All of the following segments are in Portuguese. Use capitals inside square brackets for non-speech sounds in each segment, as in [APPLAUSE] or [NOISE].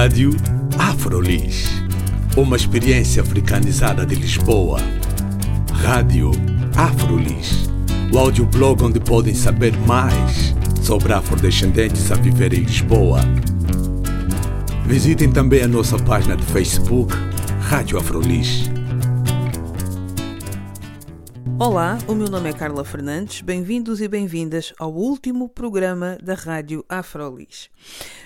Rádio Afrolis. Uma experiência africanizada de Lisboa. Rádio Afrolis. O audioblog onde podem saber mais sobre afrodescendentes a viver em Lisboa. Visitem também a nossa página de Facebook, Rádio Afrolis. Olá, o meu nome é Carla Fernandes. Bem-vindos e bem-vindas ao último programa da Rádio Afrolis.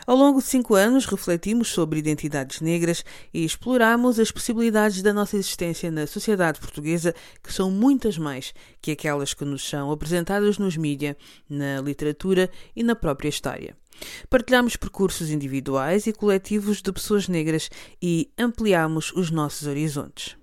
Ao longo de cinco anos, refletimos sobre identidades negras e exploramos as possibilidades da nossa existência na sociedade portuguesa, que são muitas mais que aquelas que nos são apresentadas nos mídia, na literatura e na própria história. Partilhamos percursos individuais e coletivos de pessoas negras e ampliamos os nossos horizontes.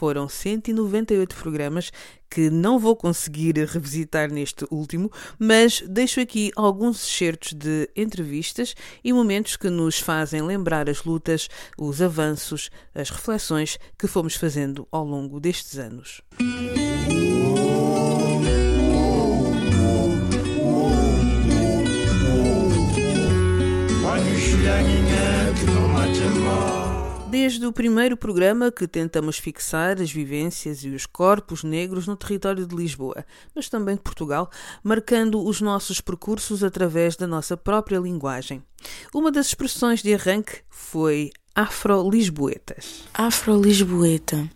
Foram 198 programas que não vou conseguir revisitar neste último, mas deixo aqui alguns excertos de entrevistas e momentos que nos fazem lembrar as lutas, os avanços, as reflexões que fomos fazendo ao longo destes anos. Desde o primeiro programa que tentamos fixar as vivências e os corpos negros no território de Lisboa, mas também de Portugal, marcando os nossos percursos através da nossa própria linguagem. Uma das expressões de arranque foi afro-lisboetas. Afro-lisboeta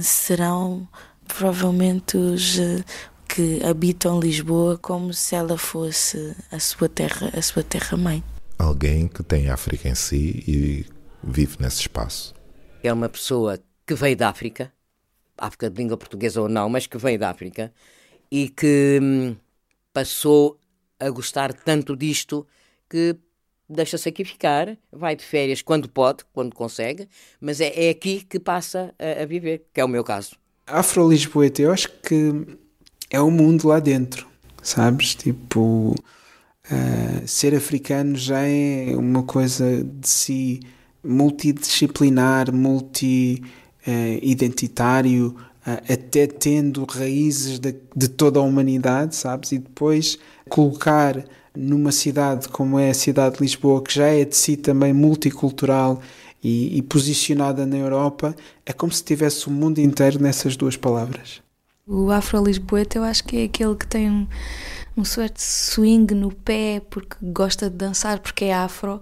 serão provavelmente os eh, que habitam Lisboa como se ela fosse a sua terra, a sua terra mãe. Alguém que tem África em si e vive nesse espaço. É uma pessoa que veio da África, África de língua portuguesa ou não, mas que veio da África e que hum, passou a gostar tanto disto que deixa-se aqui ficar, vai de férias quando pode, quando consegue, mas é, é aqui que passa a, a, viver, que é o meu caso. Afro-Lisboeta, eu acho que é o mundo lá dentro, sabes? Tipo, uh, ser africano já é uma coisa de si multidisciplinar, multi-identitário, eh, até tendo raízes de, de, toda a humanidade, sabes? E depois colocar numa cidade como é a cidade de Lisboa, que já é de si também multicultural e, e posicionada na Europa, é como se tivesse o mundo inteiro nessas duas palavras. O afro-lisboeta eu acho que é aquele que tem um, um certo swing no pé porque gosta de dançar porque é afro,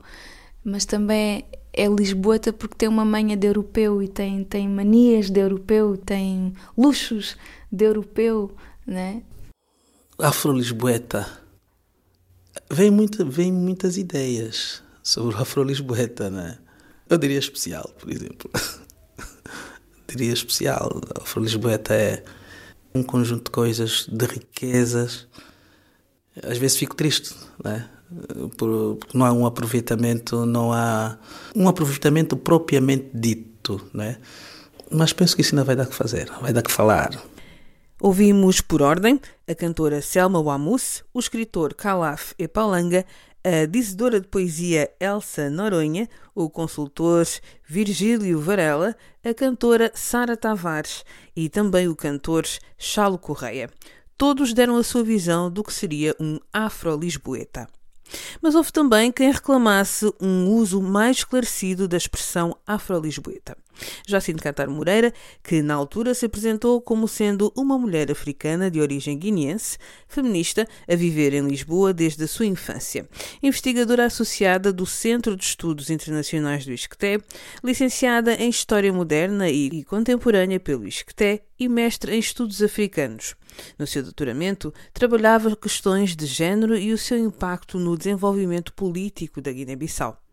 mas também é lisboeta porque tem uma manha de europeu e tem, tem manias de europeu, tem luxos de europeu, né? Afro-lisboeta. Vem, muita, vem muitas ideias sobre o afro-lisboeta, né? Eu diria especial, por exemplo. [LAUGHS] diria especial. Afro-lisboeta é um conjunto de coisas, de riquezas. Às vezes fico triste, né? Porque não há um aproveitamento, não há um aproveitamento propriamente dito, né? Mas penso que isso ainda vai dar que fazer, vai dar que falar. Ouvimos por ordem a cantora Selma Wamus, o escritor Calaf Epalanga, a dizedora de poesia Elsa Noronha, o consultor Virgílio Varela, a cantora Sara Tavares e também o cantor Chalo Correia. Todos deram a sua visão do que seria um afro-lisboeta. Mas houve também quem reclamasse um uso mais esclarecido da expressão afro-lisboeta. Jacinto Catar Moreira, que na altura se apresentou como sendo uma mulher africana de origem guineense, feminista, a viver em Lisboa desde a sua infância. Investigadora associada do Centro de Estudos Internacionais do ISCTE, licenciada em História Moderna e Contemporânea pelo ISCTE e mestre em Estudos Africanos. No seu doutoramento, trabalhava questões de género e o seu impacto no desenvolvimento político da Guiné-Bissau.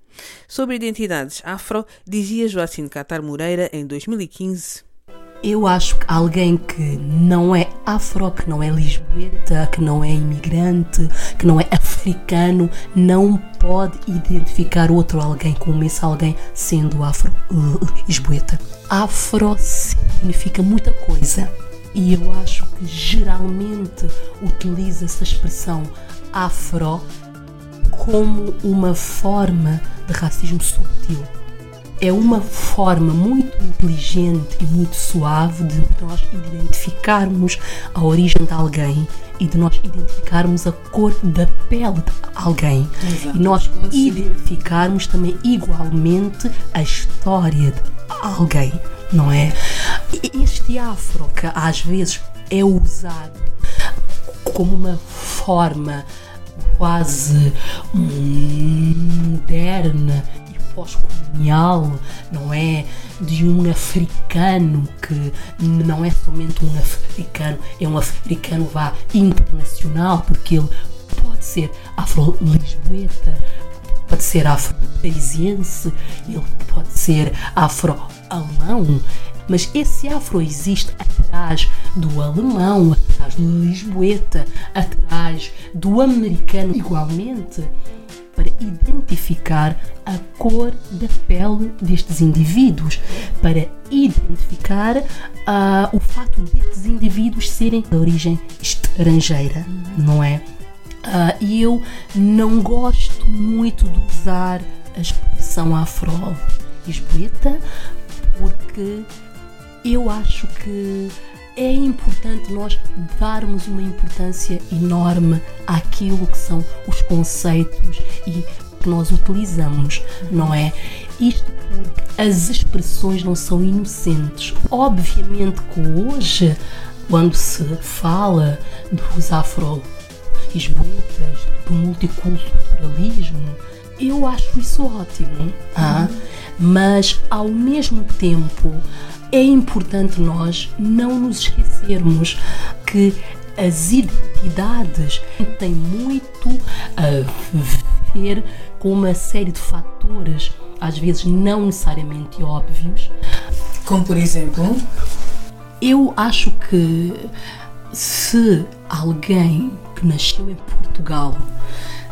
Sobre identidades afro, dizia Joacim Catar Moreira em 2015. Eu acho que alguém que não é afro, que não é lisboeta, que não é imigrante, que não é africano, não pode identificar outro alguém como esse alguém sendo afro-lisboeta. Afro significa muita coisa e eu acho que geralmente utiliza-se a expressão afro como uma forma de racismo subtil. é uma forma muito inteligente e muito suave de nós identificarmos a origem de alguém e de nós identificarmos a cor da pele de alguém. Exato. E nós identificarmos também igualmente a história de alguém, não é? Este afro que às vezes é usado como uma forma quase moderna e pós-colonial, não é? De um africano que não é somente um africano, é um africano vá internacional, porque ele pode ser afro-lisboeta, pode ser afro-parisiense, ele pode ser afro-alemão, mas esse afro existe atrás do alemão, atrás do lisboeta, atrás do americano igualmente, para identificar a cor da pele destes indivíduos, para identificar ah, o fato destes indivíduos serem de origem estrangeira, não é? Ah, E eu não gosto muito de usar a expressão afro-lisboeta porque eu acho que é importante nós darmos uma importância enorme àquilo que são os conceitos e que nós utilizamos, não é? Isto porque as expressões não são inocentes. Obviamente que hoje, quando se fala dos afro lisboetas, do multiculturalismo, eu acho isso ótimo. ah? Mas, ao mesmo tempo, é importante nós não nos esquecermos que as identidades têm muito a ver com uma série de fatores, às vezes não necessariamente óbvios, Como por exemplo, eu acho que se alguém que nasceu em Portugal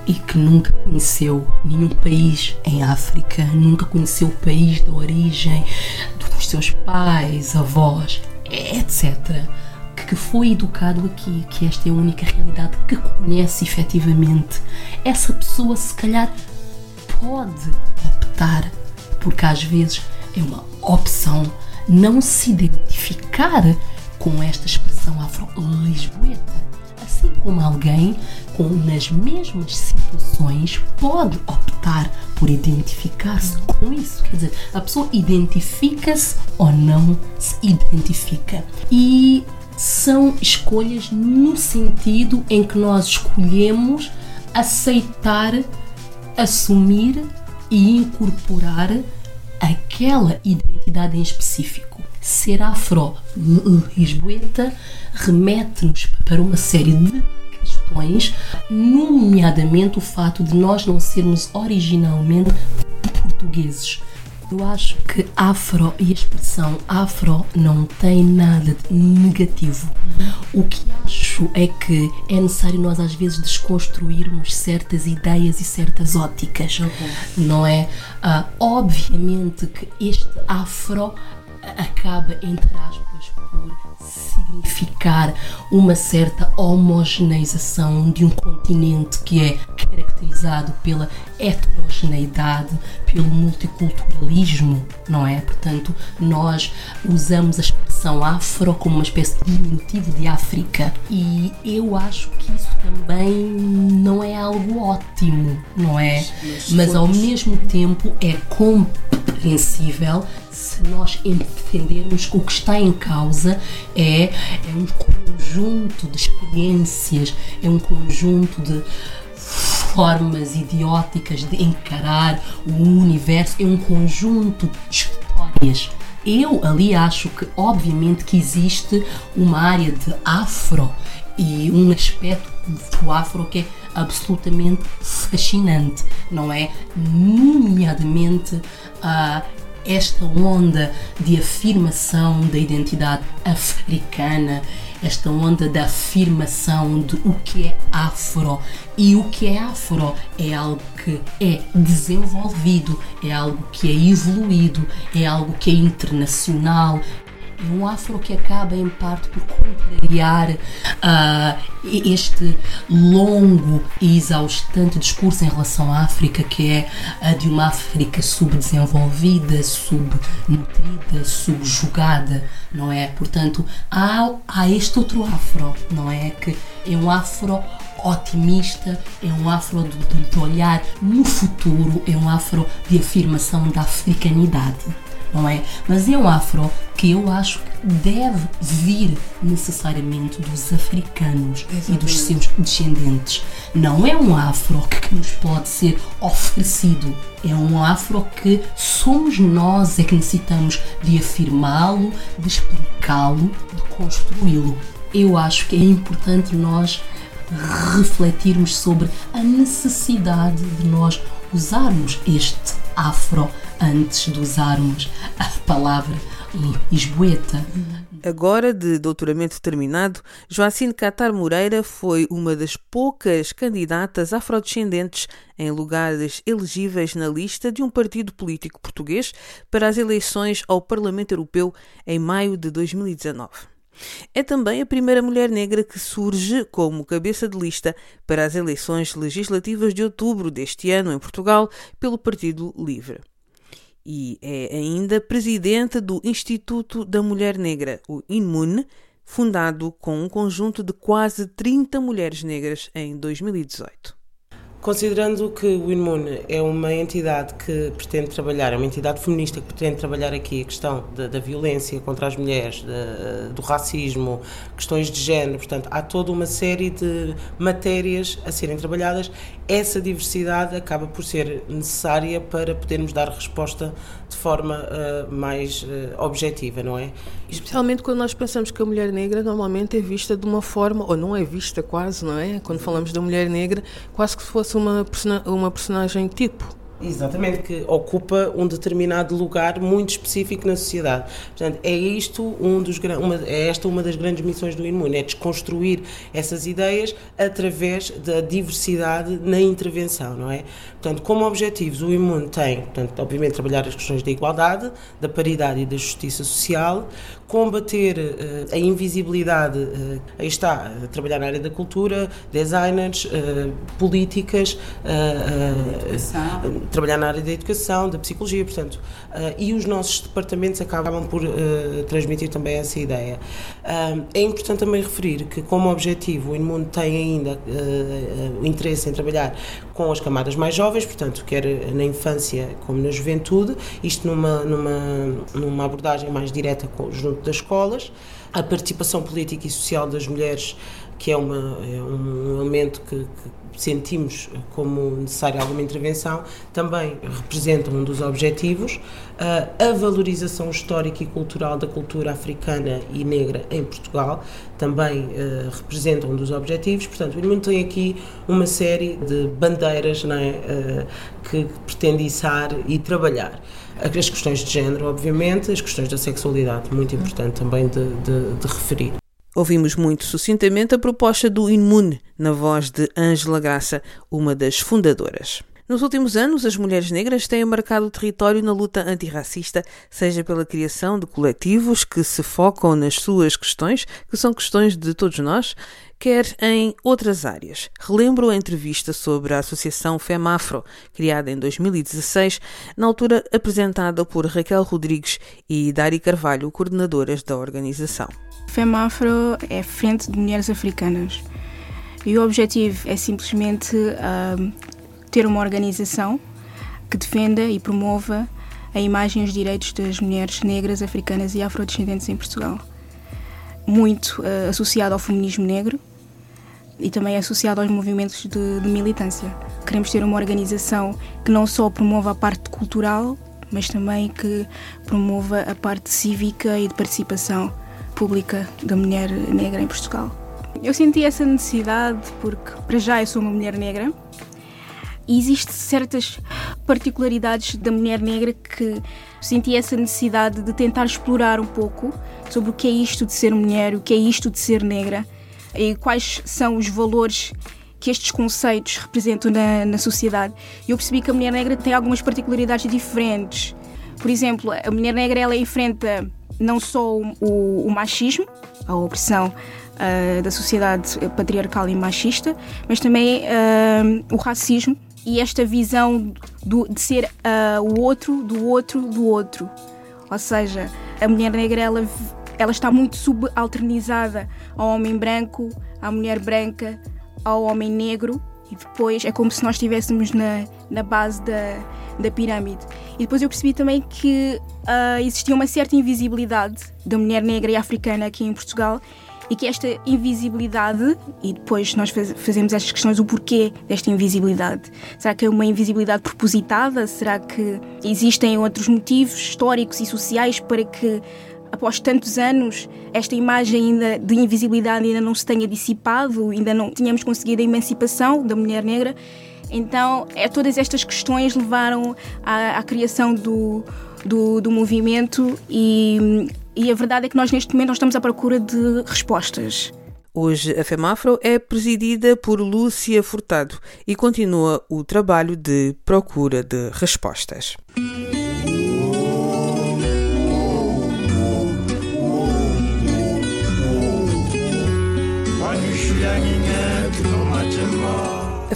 e que nunca conheceu nenhum país em África, nunca conheceu o país de origem dos seus pais, avós, etc., que foi educado aqui, que esta é a única realidade que conhece efetivamente, essa pessoa se calhar pode optar, porque às vezes é uma opção não se identificar com esta expressão afro-lisboeta. Assim como alguém nas mesmas situações pode optar por identificar-se com isso. Quer dizer, a pessoa identifica-se ou não se identifica. E são escolhas no sentido em que nós escolhemos aceitar, assumir e incorporar aquela identidade em específico. Ser afro-lisboeta remete-nos para uma série de questões, nomeadamente o fato de nós não sermos originalmente portugueses. Eu acho que afro e a expressão afro não tem nada de negativo. O que acho é que é necessário nós às vezes desconstruirmos certas ideias e certas óticas, não é? Ah, obviamente que este afro acaba, entre aspas, por significar uma certa homogeneização de um continente que é caracterizado pela heterogeneidade, pelo multiculturalismo, não é? Portanto, nós usamos a expressão afro como uma espécie de diminutivo de África e eu acho que isso também não é algo ótimo, não é? Mas ao mesmo tempo é compreensível se nós entendermos o que está em causa é, é um conjunto de experiências, é um conjunto de formas idióticas de encarar o universo, é um conjunto de histórias. Eu ali acho que, obviamente, que existe uma área de afro e um aspecto do afro que é absolutamente fascinante, não é? Nomeadamente a esta onda de afirmação da identidade africana, esta onda da afirmação de o que é afro. E o que é afro é algo que é desenvolvido, é algo que é evoluído, é algo que é internacional, um afro que acaba, em parte, por contrariar uh, este longo e exaustante discurso em relação à África, que é a de uma África subdesenvolvida, subnutrida, subjugada, não é? Portanto, há, há este outro afro, não é? Que é um afro otimista, é um afro de, de olhar no futuro, é um afro de afirmação da africanidade, não é? Mas é um afro que eu acho que deve vir necessariamente dos africanos Exatamente. e dos seus descendentes. Não é um afro que nos pode ser oferecido, é um afro que somos nós é que necessitamos de afirmá-lo, de explicá-lo, de construí-lo. Eu acho que é importante nós refletirmos sobre a necessidade de nós usarmos este afro antes de usarmos a palavra lisboeta. Agora, de doutoramento terminado, Joacine Catar Moreira foi uma das poucas candidatas afrodescendentes em lugares elegíveis na lista de um partido político português para as eleições ao Parlamento Europeu em maio de 2019. É também a primeira mulher negra que surge como cabeça de lista para as eleições legislativas de outubro deste ano em Portugal pelo Partido Livre. E é ainda presidente do Instituto da Mulher Negra, o INMUN, fundado com um conjunto de quase 30 mulheres negras em 2018. Considerando que o INMUN é uma entidade que pretende trabalhar, é uma entidade feminista que pretende trabalhar aqui a questão da, da violência contra as mulheres, do racismo, questões de género, portanto, há toda uma série de matérias a serem trabalhadas. Essa diversidade acaba por ser necessária para podermos dar resposta de forma uh, mais uh, objetiva, não é? Especialmente quando nós pensamos que a mulher negra normalmente é vista de uma forma, ou não é vista quase, não é? Quando falamos da mulher negra, quase que se fosse uma, uma personagem tipo. Exatamente, que ocupa um determinado lugar muito específico na sociedade. Portanto, é isto um dos uma, é esta uma das grandes missões do Imune, é desconstruir essas ideias através da diversidade na intervenção, não é? Portanto, como objetivos, o Imune tem, portanto, obviamente, trabalhar as questões da igualdade, da paridade e da justiça social, combater uh, a invisibilidade, uh, aí está, uh, trabalhar na área da cultura, designers, políticas, trabalhar na área da educação, da psicologia, portanto, e os nossos departamentos acabam por transmitir também essa ideia. é importante também referir que, como objetivo, o Inmundo tem ainda interesse em trabalhar com as camadas mais jovens, portanto, quer na infância como na juventude, isto numa, numa, numa abordagem mais direta junto das escolas, a participação política e social das mulheres, que é, uma, é um elemento que, que sentimos como necessária alguma intervenção, também representa um dos objetivos. a valorização histórica e cultural da cultura africana e negra em Portugal também uh, representa um dos objetivos. Portanto, o Irmão tem aqui uma série de bandeiras uh, que pretende içar e trabalhar as questões de género, obviamente, as questões da sexualidade, muito importante também de, de, de referir. Ouvimos muito sucintamente a proposta do Inmune, na voz de Ângela Graça, uma das fundadoras. Nos últimos anos, as mulheres negras têm marcado o território na luta antirracista, seja pela criação de coletivos que se focam nas suas questões, que são questões de todos nós, quer em outras áreas. Relembro a entrevista sobre a Associação FEMAFRO, criada em 2016, na altura apresentada por Raquel Rodrigues e Dari Carvalho, coordenadoras da organização. FEMAFRO é Frente de Mulheres Africanas. E o objetivo é simplesmente uh, ter uma organização que defenda e promova a imagem e os direitos das mulheres negras, africanas e afrodescendentes em Portugal. Muito uh, associado ao feminismo negro e também associado aos movimentos de, de militância. Queremos ter uma organização que não só promova a parte cultural, mas também que promova a parte cívica e de participação pública da mulher negra em Portugal. Eu senti essa necessidade porque, para já, eu sou uma mulher negra e existem certas particularidades da mulher negra que senti essa necessidade de tentar explorar um pouco sobre o que é isto de ser mulher, o que é isto de ser negra e quais são os valores que estes conceitos representam na, na sociedade. Eu percebi que a mulher negra tem algumas particularidades diferentes. Por exemplo, a mulher negra ela enfrenta não só o, o machismo, a opressão uh, da sociedade patriarcal e machista, mas também uh, o racismo e esta visão do, de ser uh, o outro, do outro, do outro. Ou seja, a mulher negra ela, ela está muito subalternizada ao homem branco, à mulher branca, ao homem negro e depois é como se nós estivéssemos na, na base da, da pirâmide. E depois eu percebi também que uh, existia uma certa invisibilidade da mulher negra e africana aqui em Portugal e que esta invisibilidade, e depois nós faz, fazemos estas questões, o porquê desta invisibilidade. Será que é uma invisibilidade propositada? Será que existem outros motivos históricos e sociais para que após tantos anos, esta imagem ainda de invisibilidade ainda não se tenha dissipado, ainda não tínhamos conseguido a emancipação da mulher negra. Então, é, todas estas questões levaram à, à criação do, do, do, movimento e, e a verdade é que nós neste momento estamos à procura de respostas. Hoje a FEMAFRO é presidida por Lúcia Furtado e continua o trabalho de procura de respostas.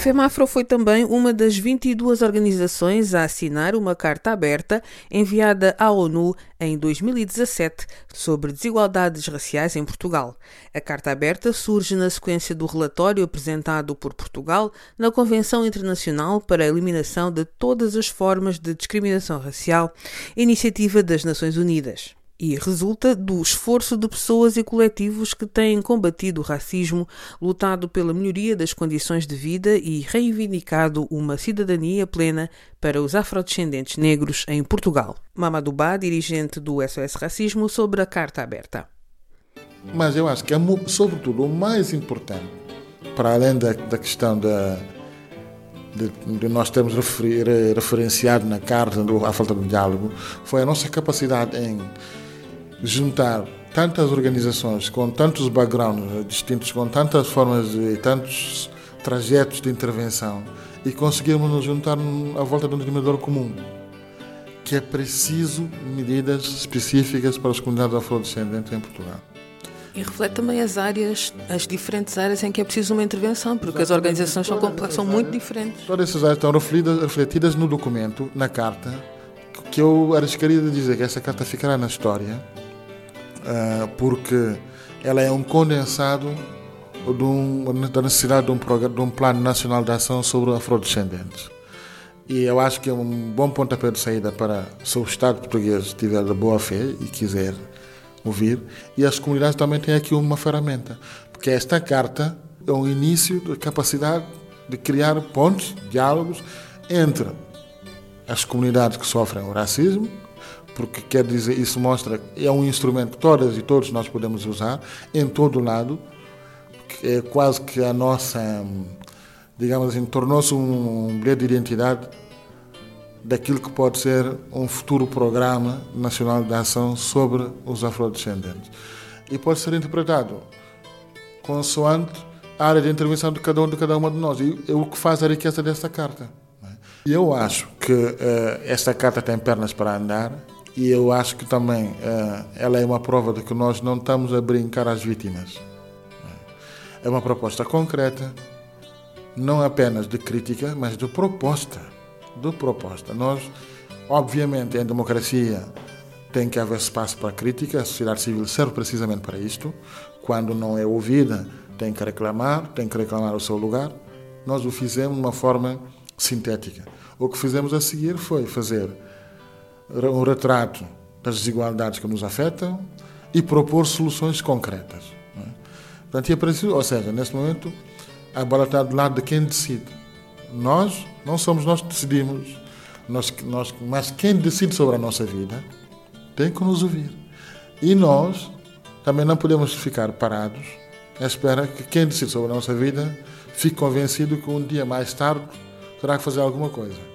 FEMAFRO foi também uma das 22 organizações a assinar uma carta aberta enviada à ONU em 2017 sobre desigualdades raciais em Portugal. A carta aberta surge na sequência do relatório apresentado por Portugal na Convenção Internacional para a Eliminação de Todas as Formas de Discriminação Racial, iniciativa das Nações Unidas e resulta do esforço de pessoas e coletivos que têm combatido o racismo, lutado pela melhoria das condições de vida e reivindicado uma cidadania plena para os afrodescendentes negros em Portugal. Mamadou Ba, dirigente do SOS Racismo, sobre a carta aberta. Mas eu acho que, é, sobretudo, o mais importante, para além da, da questão da, de, de, nós refer, referenciado na carta a falta de diálogo, foi a nossa capacidade em juntar tantas organizações com tantos backgrounds distintos, com tantas formas e tantos trajetos de intervenção e conseguirmos nos juntar à volta de um denominador comum, que é preciso medidas específicas para as comunidades afrodescendentes em Portugal. E reflete também as áreas, as diferentes áreas em que é preciso uma intervenção, porque as organizações são, são muito diferentes. Todas essas áreas estão refletidas, refletidas no documento, na carta, que eu arriscaria de dizer que essa carta ficará na história, porque ela é um condensado de um, da necessidade de um, programa, de um plano nacional de ação sobre afrodescendentes. E eu acho que é um bom pontapé de saída para, se o Estado português tiver de boa fé e quiser ouvir, e as comunidades também têm aqui uma ferramenta, porque esta carta é um início da capacidade de criar pontos, diálogos entre as comunidades que sofrem o racismo porque quer dizer, isso mostra é um instrumento que todas e todos nós podemos usar em todo lado, é quase que a nossa, digamos assim, tornou-se um bilhete de identidade daquilo que pode ser um futuro programa nacional de ação sobre os afrodescendentes. E pode ser interpretado consoante a área de intervenção de cada um de cada uma de nós. E é o que faz a riqueza desta carta. E eu acho que uh, esta carta tem pernas para andar e eu acho que também uh, ela é uma prova de que nós não estamos a brincar às vítimas. É uma proposta concreta, não apenas de crítica, mas de proposta. De proposta. Nós, obviamente, em democracia tem que haver espaço para crítica, a sociedade civil serve precisamente para isto. Quando não é ouvida, tem que reclamar, tem que reclamar o seu lugar. Nós o fizemos de uma forma sintética. O que fizemos a seguir foi fazer um retrato das desigualdades que nos afetam e propor soluções concretas. É? Portanto, é preciso, ou seja, neste momento, a bola está do lado de quem decide. Nós, não somos nós que decidimos, nós, nós, mas quem decide sobre a nossa vida tem que nos ouvir. E nós também não podemos ficar parados à espera que quem decide sobre a nossa vida fique convencido que um dia mais tarde terá que fazer alguma coisa.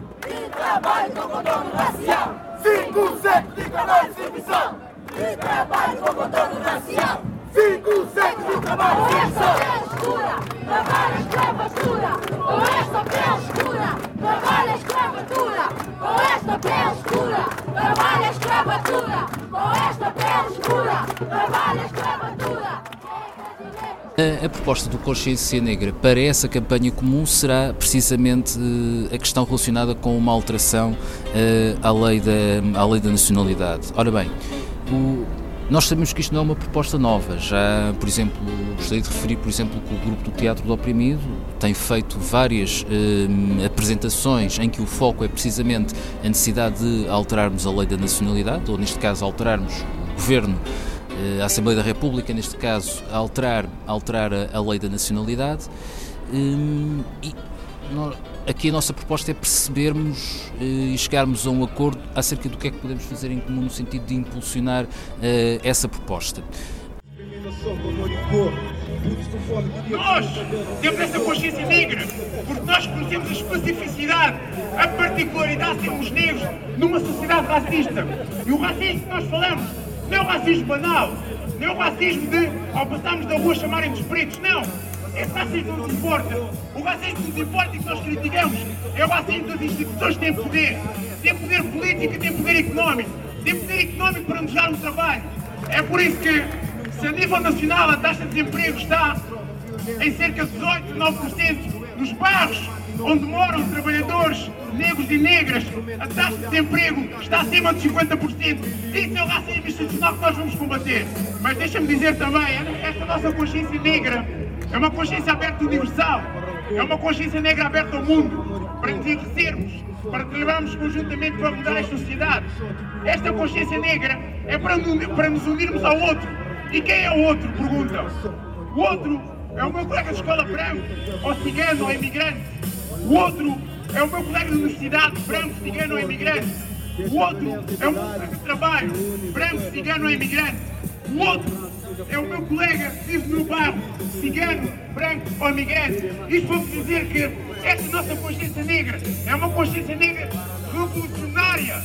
De trabalho com contorno racial. Cinco séculos de trabalho e servição. De trabalho com contorno racial. Cinco séculos de trabalho e servição. escura, trabalho escravatura. Com esta pele escura, trabalho escravatura. Com esta pele escura, trabalho escravatura. Com esta pele escura, trabalho escravatura. A, a, proposta do Consciência Negra para essa campanha comum será precisamente uh, a questão relacionada com uma alteração uh, à, lei da, à lei da nacionalidade. Ora bem, o, nós sabemos que isto não é uma proposta nova. Já, por exemplo, gostaria de referir, por exemplo, que o grupo do Teatro do Oprimido tem feito várias uh, apresentações em que o foco é precisamente a necessidade de alterarmos a lei da nacionalidade, ou neste caso alterarmos o governo a Assembleia da República, neste caso, a alterar, a alterar a, lei da nacionalidade. Hum, e aqui a nossa proposta é percebermos uh, e chegarmos a um acordo acerca do que é que podemos fazer em comum no sentido de impulsionar uh, essa proposta. Nós temos essa consciência negra, porque nós conhecemos a especificidade, a particularidade de sermos negros numa sociedade racista. E o racismo que nós falamos não é o racismo banal, não é o racismo de, ao passarmos da rua, chamarem-nos pretos, não. Esse racismo não nos importa. O racismo que nos importa e que nós criticamos é o racismo das instituições que têm poder. Tem poder político e tem poder económico. Tem poder económico para nos dar um trabalho. É por isso que, se a nível nacional a taxa de desemprego está em cerca de 18, 9%, nos bairros onde moram trabalhadores negros e negras, a taxa de desemprego está acima de 50%. Isso é o racismo institucional que nós vamos combater. Mas deixa-me dizer também, esta nossa consciência negra é uma consciência aberta universal, é uma consciência negra aberta ao mundo, para nos enriquecermos, para trabalharmos conjuntamente para mudar as sociedades. Esta consciência negra é para, para nos unirmos ao outro. E quem é o outro? Perguntam. O outro é o meu colega de escola branco, ou cigano, ou imigrante. O outro é o meu colega de universidade, branco, cigano ou imigrante. O outro é o meu colega de trabalho, branco, cigano ou imigrante. O outro é o meu colega que vive no bairro, cigano, branco ou imigrante. Isto para dizer que esta nossa consciência negra é uma consciência negra revolucionária.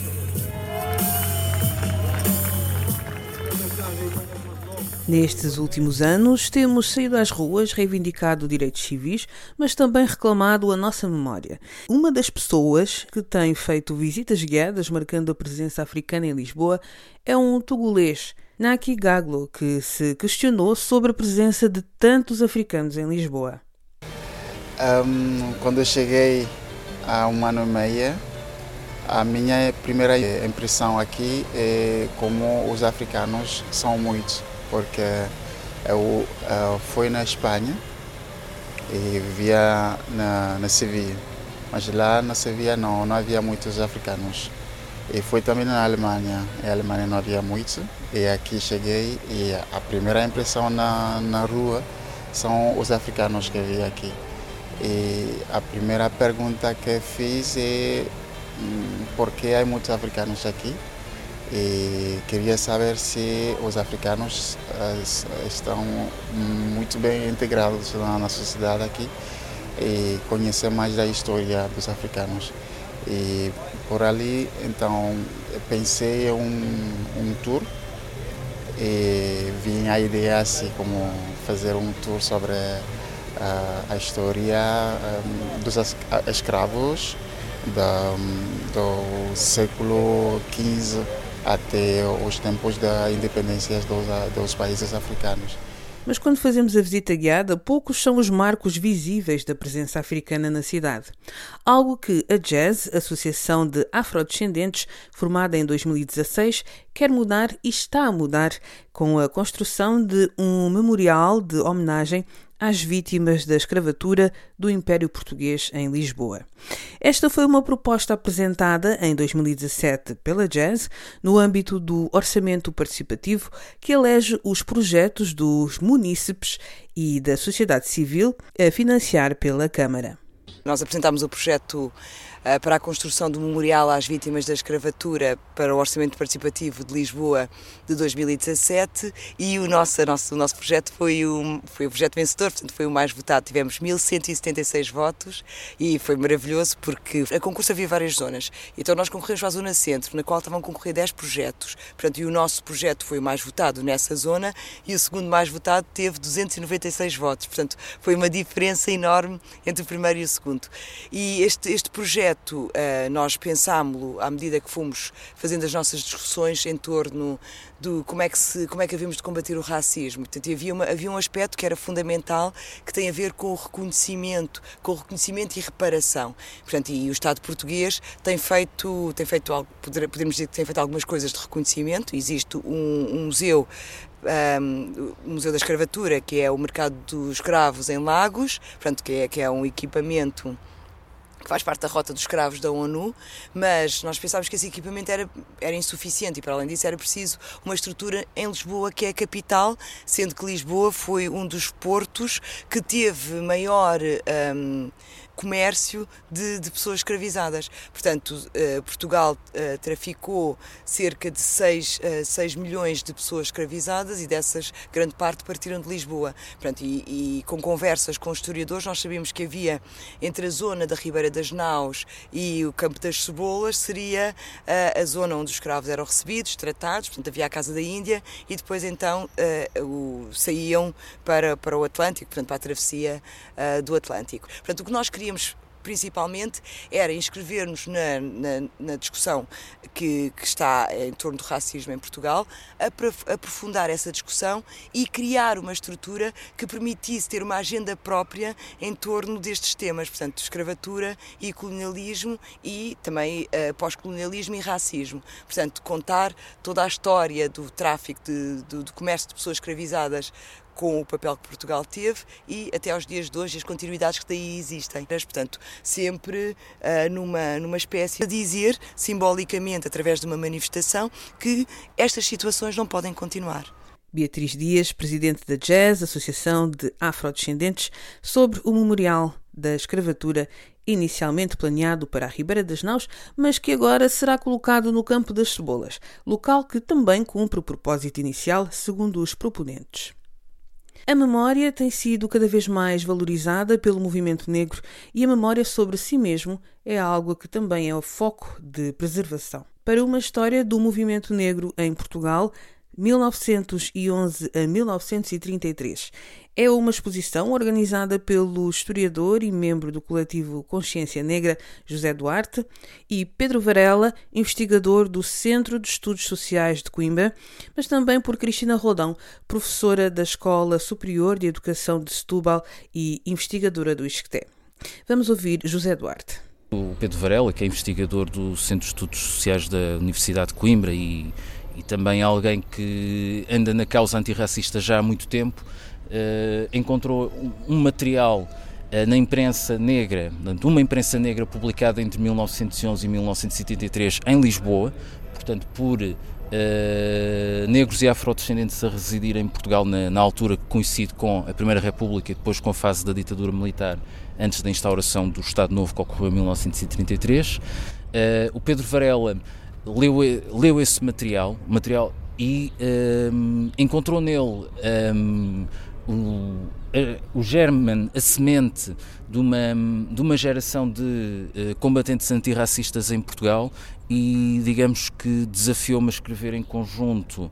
Nestes últimos anos, temos saído às ruas, reivindicado direitos civis, mas também reclamado a nossa memória. Uma das pessoas que tem feito visitas guiadas marcando a presença africana em Lisboa é um togolês, Naki Gaglo, que se questionou sobre a presença de tantos africanos em Lisboa. Um, quando eu cheguei há um ano e meio, a minha primeira impressão aqui é como os africanos são muitos porque eu uh, fui na Espanha e vivia na, na Sevilha, mas lá na Sevilha não, não havia muitos africanos. E fui também na Alemanha, e Alemanha não havia muitos, e aqui cheguei e a primeira impressão na, na rua são os africanos que vi aqui. E a primeira pergunta que fiz é hum, por que há muitos africanos aqui? E queria saber se os africanos uh, estão muito bem integrados na, sociedade aqui e conhecer mais da história dos africanos. E por ali, então, pensei em um, um tour e vim a ideia assim como fazer um tour sobre uh, a história um, dos escravos da, do século XV até os tempos da independência dos, dos países africanos. Mas quando fazemos a visita guiada, poucos são os marcos visíveis da presença africana na cidade. Algo que a Jazz, Associação de Afrodescendentes, formada em 2016, quer mudar e está a mudar com a construção de um memorial de homenagem às vítimas da escravatura do Império Português em Lisboa. Esta foi uma proposta apresentada em 2017 pela Jazz no âmbito do orçamento participativo que elege os projetos dos munícipes e da sociedade civil a financiar pela Câmara. Nós apresentámos o projeto para a construção do memorial às vítimas da escravatura para o Orçamento Participativo de Lisboa de 2017 e o nosso, nosso, o nosso projeto foi o, foi o projeto vencedor, portanto foi o mais votado. Tivemos 1176 votos e foi maravilhoso porque a concurso havia várias zonas. Então nós concorremos a Zona Centro, na qual estavam a concorrer 10 projetos. Portanto, e o nosso projeto foi o mais votado nessa zona e o segundo mais votado teve 296 votos. Portanto, foi uma diferença enorme entre o primeiro e o segundo. E este, este projeto, uh, nós pensámos-lo à medida que fomos fazendo as nossas discussões em torno do como é que se como é que havíamos de combater o racismo. Portanto, havia, uma, havia um aspecto que era fundamental que tem a ver com o reconhecimento, com o reconhecimento e reparação. Portanto, e o Estado português tem feito tem feito algo, podemos dizer que tem feito algumas coisas de reconhecimento. Existe um, um museu um, o Museu da Escravatura, que é o mercado dos escravos em Lagos, portanto, que é, que é um equipamento que faz parte da rota dos escravos da ONU, mas nós pensávamos que esse equipamento era, era insuficiente e, para além disso, era preciso uma estrutura em Lisboa, que é a capital, sendo que Lisboa foi um dos portos que teve maior. Um, comércio de, de pessoas escravizadas. Portanto, uh, Portugal uh, traficou cerca de 6, uh, 6 milhões de pessoas escravizadas e dessas grande parte partiram de Lisboa. Portanto, e, e, com conversas com historiadores nós sabíamos que havia entre a zona da Ribeira das Naus e o Campo das Cebolas seria uh, a zona onde os escravos eram recebidos, tratados, portanto havia a Casa da Índia e depois então o, saíam para, para o Atlântico, portanto para a travessia do Atlântico. Portanto, o que nós queríamos queríamos principalmente era inscrever-nos na, na, na, discussão que, que, está em torno do racismo em Portugal, aprofundar essa discussão e criar uma estrutura que permitisse ter uma agenda própria em torno destes temas, portanto, escravatura e colonialismo e também uh, pós-colonialismo e racismo. Portanto, contar toda a história do tráfico, de, do, do comércio de pessoas escravizadas com o papel que Portugal teve e até aos dias de hoje as continuidades que daí existem. Portanto, sempre uh, numa, numa espécie de dizer, simbolicamente, através de uma manifestação, que estas situações não podem continuar. Beatriz Dias, presidente da Jazz, Associação de Afrodescendentes, sobre o memorial da escravatura inicialmente planeado para a Ribeira das Naus, mas que agora será colocado no Campo das Cebolas, local que também cumpre o propósito inicial, segundo os proponentes. A memória tem sido cada vez mais valorizada pelo movimento negro e a memória sobre si mesmo é algo que também é o foco de preservação. Para uma história do movimento negro em Portugal, 1911 a 1933. É uma exposição organizada pelo historiador e membro do coletivo Consciência Negra José Duarte e Pedro Varela, investigador do Centro de Estudos Sociais de Coimbra, mas também por Cristina Rodão, professora da Escola Superior de Educação de Setúbal e investigadora do ISCTE. Vamos ouvir José Duarte. O Pedro Varela, que é investigador do Centro de Estudos Sociais da Universidade de Coimbra e, e também alguém que anda na causa antirracista já há muito tempo, encontrou um material uh, na imprensa negra, uma imprensa negra publicada entre 1911 e 1973 em Lisboa, portanto por uh, negros e afrodescendentes a residir em Portugal na, na, altura que coincide com a Primeira República e depois com a fase da ditadura militar antes da instauração do Estado Novo que ocorreu em 1933. o Pedro Varela leu, leu esse material, material e um, encontrou nele um, o, o germen, a semente de uma, de uma geração de uh, combatentes antirracistas em Portugal e digamos que desafiou-me a escrever em conjunto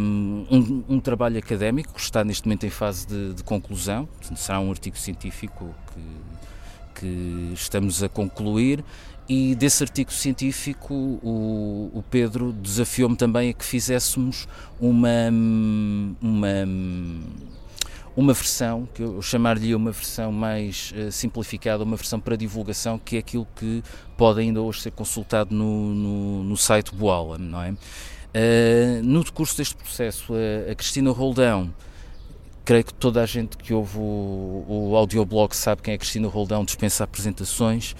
um, um, trabalho académico que está neste momento em fase de, de conclusão, será um artigo científico que, que estamos a concluir e desse artigo científico o, o Pedro desafiou-me também a que fizéssemos uma, uma, uma versão, que eu chamar-lhe uma versão mais uh, simplificada, uma versão para divulgação, que é aquilo que pode ainda hoje ser consultado no, no, no site Boala, não é? Uh, no decurso deste processo, a, a Cristina Roldão, creio que toda a gente que ouve o, o audioblog sabe quem é Cristina Roldão, dispensa apresentações,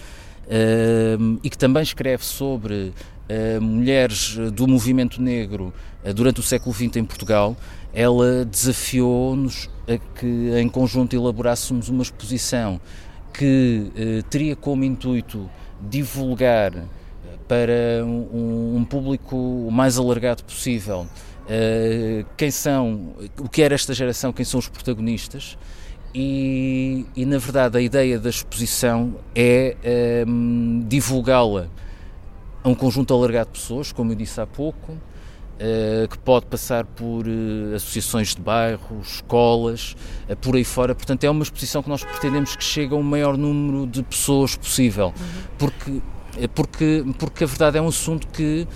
e que também escreve sobre uh, mulheres do movimento negro uh, durante o século XX em Portugal, ela desafiou-nos a que em conjunto elaborássemos uma exposição que uh, teria como intuito divulgar para um, um público o mais alargado possível uh, quem são, o que era esta geração, quem são os protagonistas. E, e na verdade a ideia da exposição é um, divulgá-la a um conjunto alargado de pessoas, como eu disse há pouco, uh, que pode passar por uh, associações de bairros, escolas, uh, por aí fora. Portanto, é uma exposição que nós pretendemos que chegue a um maior número de pessoas possível, uhum. porque, porque, porque a verdade é um assunto que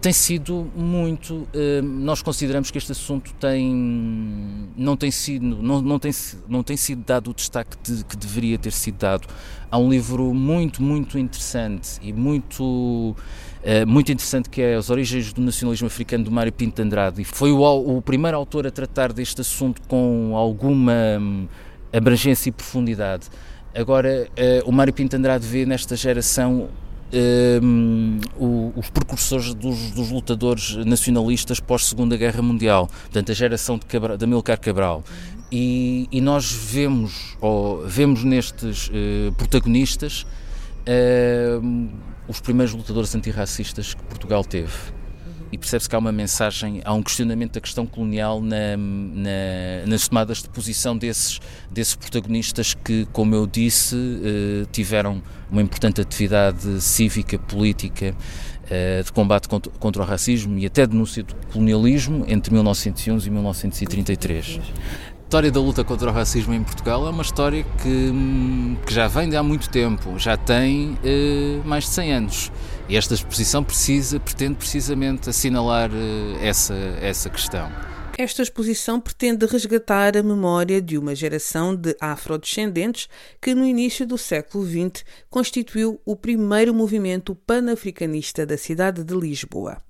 tem sido muito. Uh, nós consideramos que este assunto tem não tem sido não, não tem não tem sido dado o destaque de, que deveria ter sido dado. Há um livro muito muito interessante e muito uh, muito interessante que é as origens do nacionalismo africano do Mário Pinto de Andrade e foi o, o primeiro autor a tratar deste assunto com alguma um, abrangência e profundidade. Agora, uh, o Mário Pinto Andrade vê nesta geração um, os precursores dos, dos, lutadores nacionalistas pós-Segunda Guerra Mundial, portanto, a geração de, Cabral, de Amilcar Cabral. E, e, nós vemos, ou, vemos nestes uh, protagonistas uh, os primeiros lutadores antirracistas que Portugal teve e percebe-se que há uma mensagem, há um questionamento da questão colonial na, na, nas tomadas de posição desses, desses protagonistas que, como eu disse, eh, tiveram uma importante atividade cívica, política, eh, de combate contra, contra, o racismo e até denúncia do colonialismo entre 1911 e 1933. A história da luta contra o racismo em Portugal é uma história que, que já vem de há muito tempo, já tem eh, mais de 100 anos. E esta exposição precisa, pretende precisamente assinalar eh, essa, essa questão. Esta exposição pretende resgatar a memória de uma geração de afrodescendentes que, no início do século XX, constituiu o primeiro movimento panafricanista da cidade de Lisboa.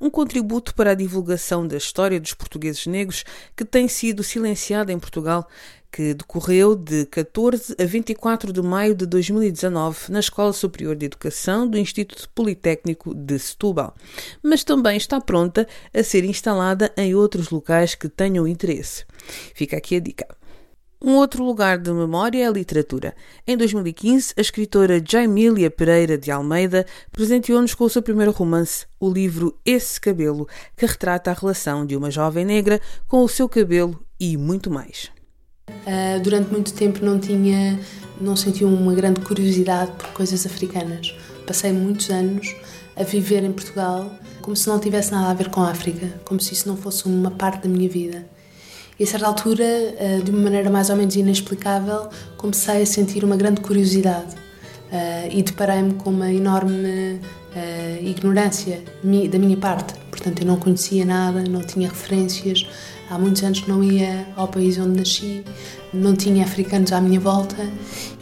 Um contributo para a divulgação da história dos portugueses negros que tem sido silenciada em Portugal que decorreu de 14 a 24 de maio de 2019 na Escola Superior de Educação do Instituto Politécnico de Setúbal, mas também está pronta a ser instalada em outros locais que tenham interesse. Fica aqui a dica. Um outro lugar de memória é a literatura. Em 2015, a escritora Jaimília Pereira de Almeida presenteou-nos com o seu primeiro romance, o livro Esse Cabelo, que retrata a relação de uma jovem negra com o seu cabelo e muito mais. Uh, durante muito tempo não tinha, não sentia uma grande curiosidade por coisas africanas. Passei muitos anos a viver em Portugal como se não tivesse nada a ver com a África, como se isso não fosse uma parte da minha vida. E a certa altura, uh, de uma maneira mais ou menos inexplicável, comecei a sentir uma grande curiosidade uh, e deparei-me com uma enorme ignorância da minha parte. Portanto, eu não conhecia nada, não tinha referências, Há muitos anos não ia ao país onde nasci, não tinha africanos à minha volta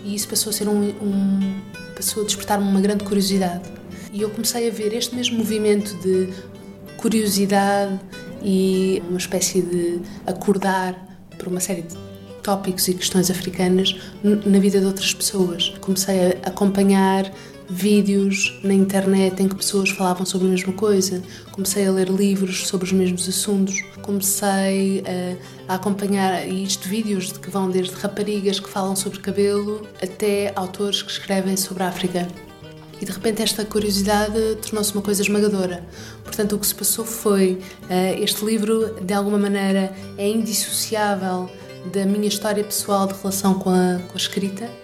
e isso passou a ser um, um passou a despertar-me uma grande curiosidade. E eu comecei a ver este mesmo movimento de curiosidade e uma espécie de acordar por uma série de tópicos e questões africanas na vida de outras pessoas. Comecei a acompanhar vídeos na internet em que pessoas falavam sobre a mesma coisa, comecei a ler livros sobre os mesmos assuntos, comecei a, a acompanhar isto vídeos de que vão desde raparigas que falam sobre cabelo até autores que escrevem sobre a África. E de repente esta curiosidade tornou-se uma coisa esmagadora. Portanto, o que se passou foi eh, este livro, de alguma maneira, é indissociável da minha história pessoal de relação com a, com a escrita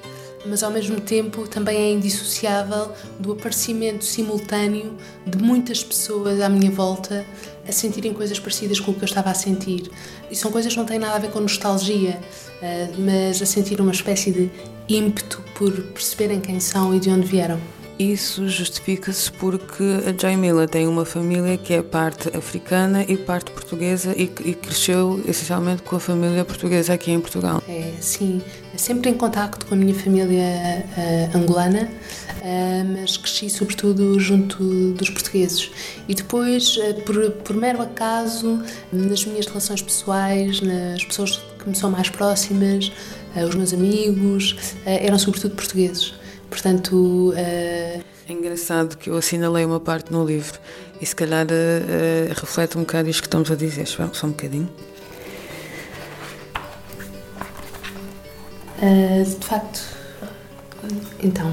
mas ao mesmo tempo também é indissociável do aparecimento simultâneo de muitas pessoas à minha volta a sentirem coisas parecidas com o que eu estava a sentir. E são coisas que não têm nada a ver com nostalgia, eh, mas a sentir uma espécie de ímpeto por perceberem quem são e de onde vieram. Isso justifica-se porque a Jaimila tem uma família que é parte africana e parte portuguesa e, e, cresceu essencialmente com a família portuguesa aqui em Portugal. É, sim, sempre em contacto com a minha família uh, angolana, uh, mas cresci sobretudo junto dos portugueses. E depois, uh, por, por mero acaso, nas minhas relações pessoais, nas pessoas que me são mais próximas, os meus amigos, eram sobretudo portugueses. Portanto. Uh... É engraçado que eu assinalei uma parte no livro e se calhar uh, reflete um bocado isto que estamos a dizer. Só um bocadinho. Uh, de facto, então,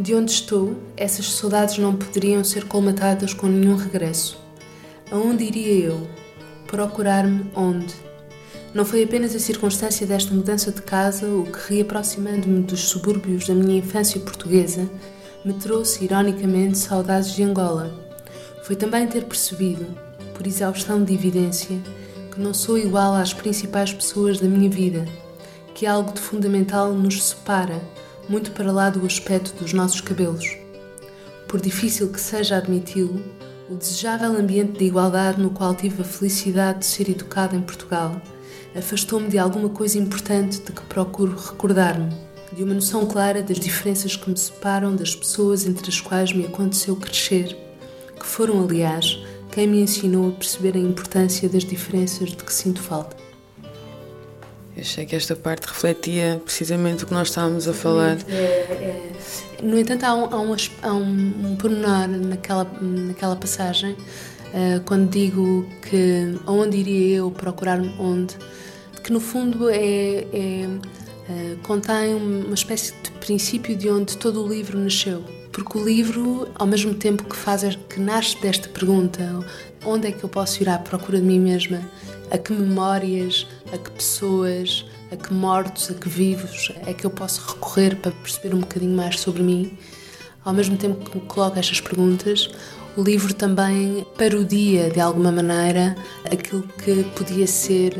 De onde estou, essas saudades não poderiam ser colmatadas com nenhum regresso. Aonde iria eu? Procurar-me onde? Não foi apenas a circunstância desta mudança de casa o que, reaproximando-me dos subúrbios da minha infância portuguesa, me trouxe ironicamente saudades de Angola. Foi também ter percebido, por exaustão de evidência, que não sou igual às principais pessoas da minha vida, que algo de fundamental nos separa, muito para lá do aspecto dos nossos cabelos. Por difícil que seja admiti-lo, o desejável ambiente de igualdade no qual tive a felicidade de ser educada em Portugal afastou-me de alguma coisa importante de que procuro recordar-me, de uma noção clara das diferenças que me separam das pessoas entre as quais me aconteceu crescer, que foram, aliás, quem me ensinou a perceber a importância das diferenças de que sinto falta. Eu achei que esta parte refletia precisamente o que nós estávamos a falar. É, é. No entanto, há um, há um, há um, um pormenor naquela, naquela passagem, uh, quando digo que onde iria eu procurar onde, que no fundo é, é uh, contém uma espécie de princípio de onde todo o livro nasceu. Porque o livro, ao mesmo tempo que faz que nasce desta pergunta, onde é que eu posso ir à procura de mim mesma? A que memórias, a que pessoas, a que mortos, a que vivos é que eu posso recorrer para perceber um bocadinho mais sobre mim? Ao mesmo tempo que me coloco estas perguntas, o livro também parodia de alguma maneira aquilo que podia ser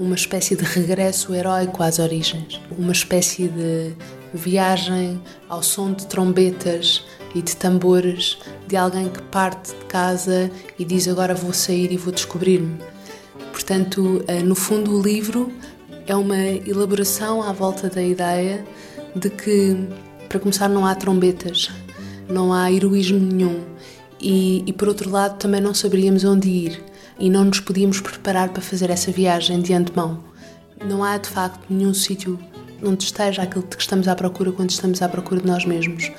uma espécie de regresso heróico às origens, uma espécie de viagem ao som de trombetas e de tambores de alguém que parte de casa e diz agora vou sair e vou descobrir-me. Portanto, eh, no fundo, o livro é uma elaboração à volta da ideia de que, para começar, não há trombetas, não há heroísmo nenhum e, e por outro lado, também não saberíamos onde ir e não nos podíamos preparar para fazer essa viagem de antemão. Não há de facto nenhum sítio onde esteja aquilo de que estamos à procura quando estamos à procura de nós mesmos.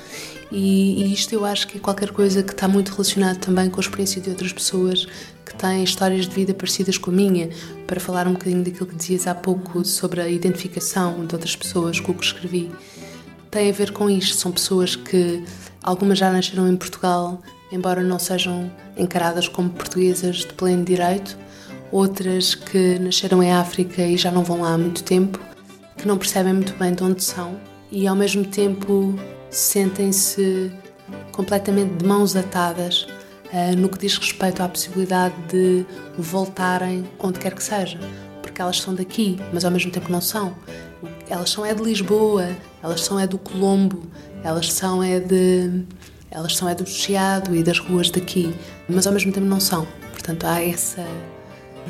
E, e, isto eu acho que é qualquer coisa que está muito relacionado também com a experiência de outras pessoas que têm histórias de vida parecidas com a minha, para falar um bocadinho daquilo que dizias há pouco sobre a identificação de outras pessoas com o que escrevi. Tem a ver com isto, são pessoas que algumas já nasceram em Portugal, embora não sejam encaradas como portuguesas de pleno direito, outras que nasceram em África e já não vão lá há muito tempo, que não percebem muito bem de onde são e ao mesmo tempo sentem-se completamente de mãos atadas uh, no que diz respeito à possibilidade de voltarem onde quer que seja, porque elas são daqui, mas ao mesmo tempo não são. Elas são é de Lisboa, elas são é do Colombo, elas são é de elas são é do Chiado e das ruas daqui, mas ao mesmo tempo não são. Portanto, há essa,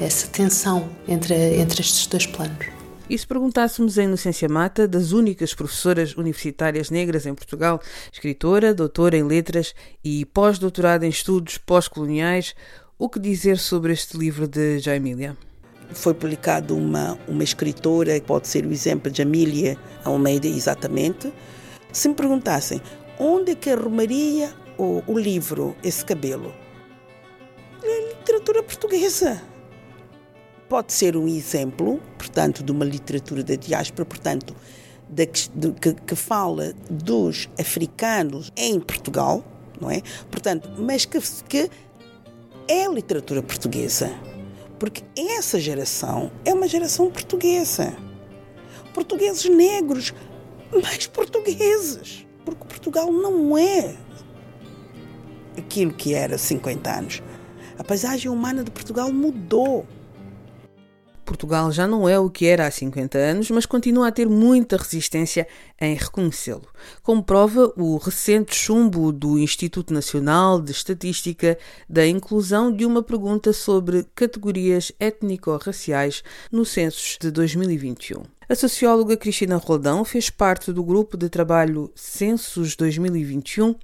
essa tensão entre, entre estes dois planos. E se perguntássemos a Inocência Mata, das únicas professoras universitárias negras em Portugal, escritora, doutora em letras e pós-doutorada em estudos pós-coloniais, o que dizer sobre este livro de Jaimília? Foi publicado uma, uma escritora, pode ser o exemplo de Amília Almeida, exatamente. Se me perguntassem onde é que arrumaria o, o livro, esse cabelo? É literatura portuguesa pode ser um exemplo, portanto, de uma literatura da diáspora, portanto, de, de, que, que, fala dos africanos em Portugal, não é? Portanto, mas que, que é literatura portuguesa, porque essa geração é uma geração portuguesa, portugueses negros, mas portugueses, porque Portugal não é aquilo que era 50 anos. A paisagem humana de Portugal mudou. Portugal já não é o que era há 50 anos, mas continua a ter muita resistência em reconhecê-lo. Como prova o recente chumbo do Instituto Nacional de Estatística da inclusão de uma pergunta sobre categorias étnico-raciais no censos de 2021. A socióloga Cristina Roldão fez parte do grupo de trabalho Censos 2021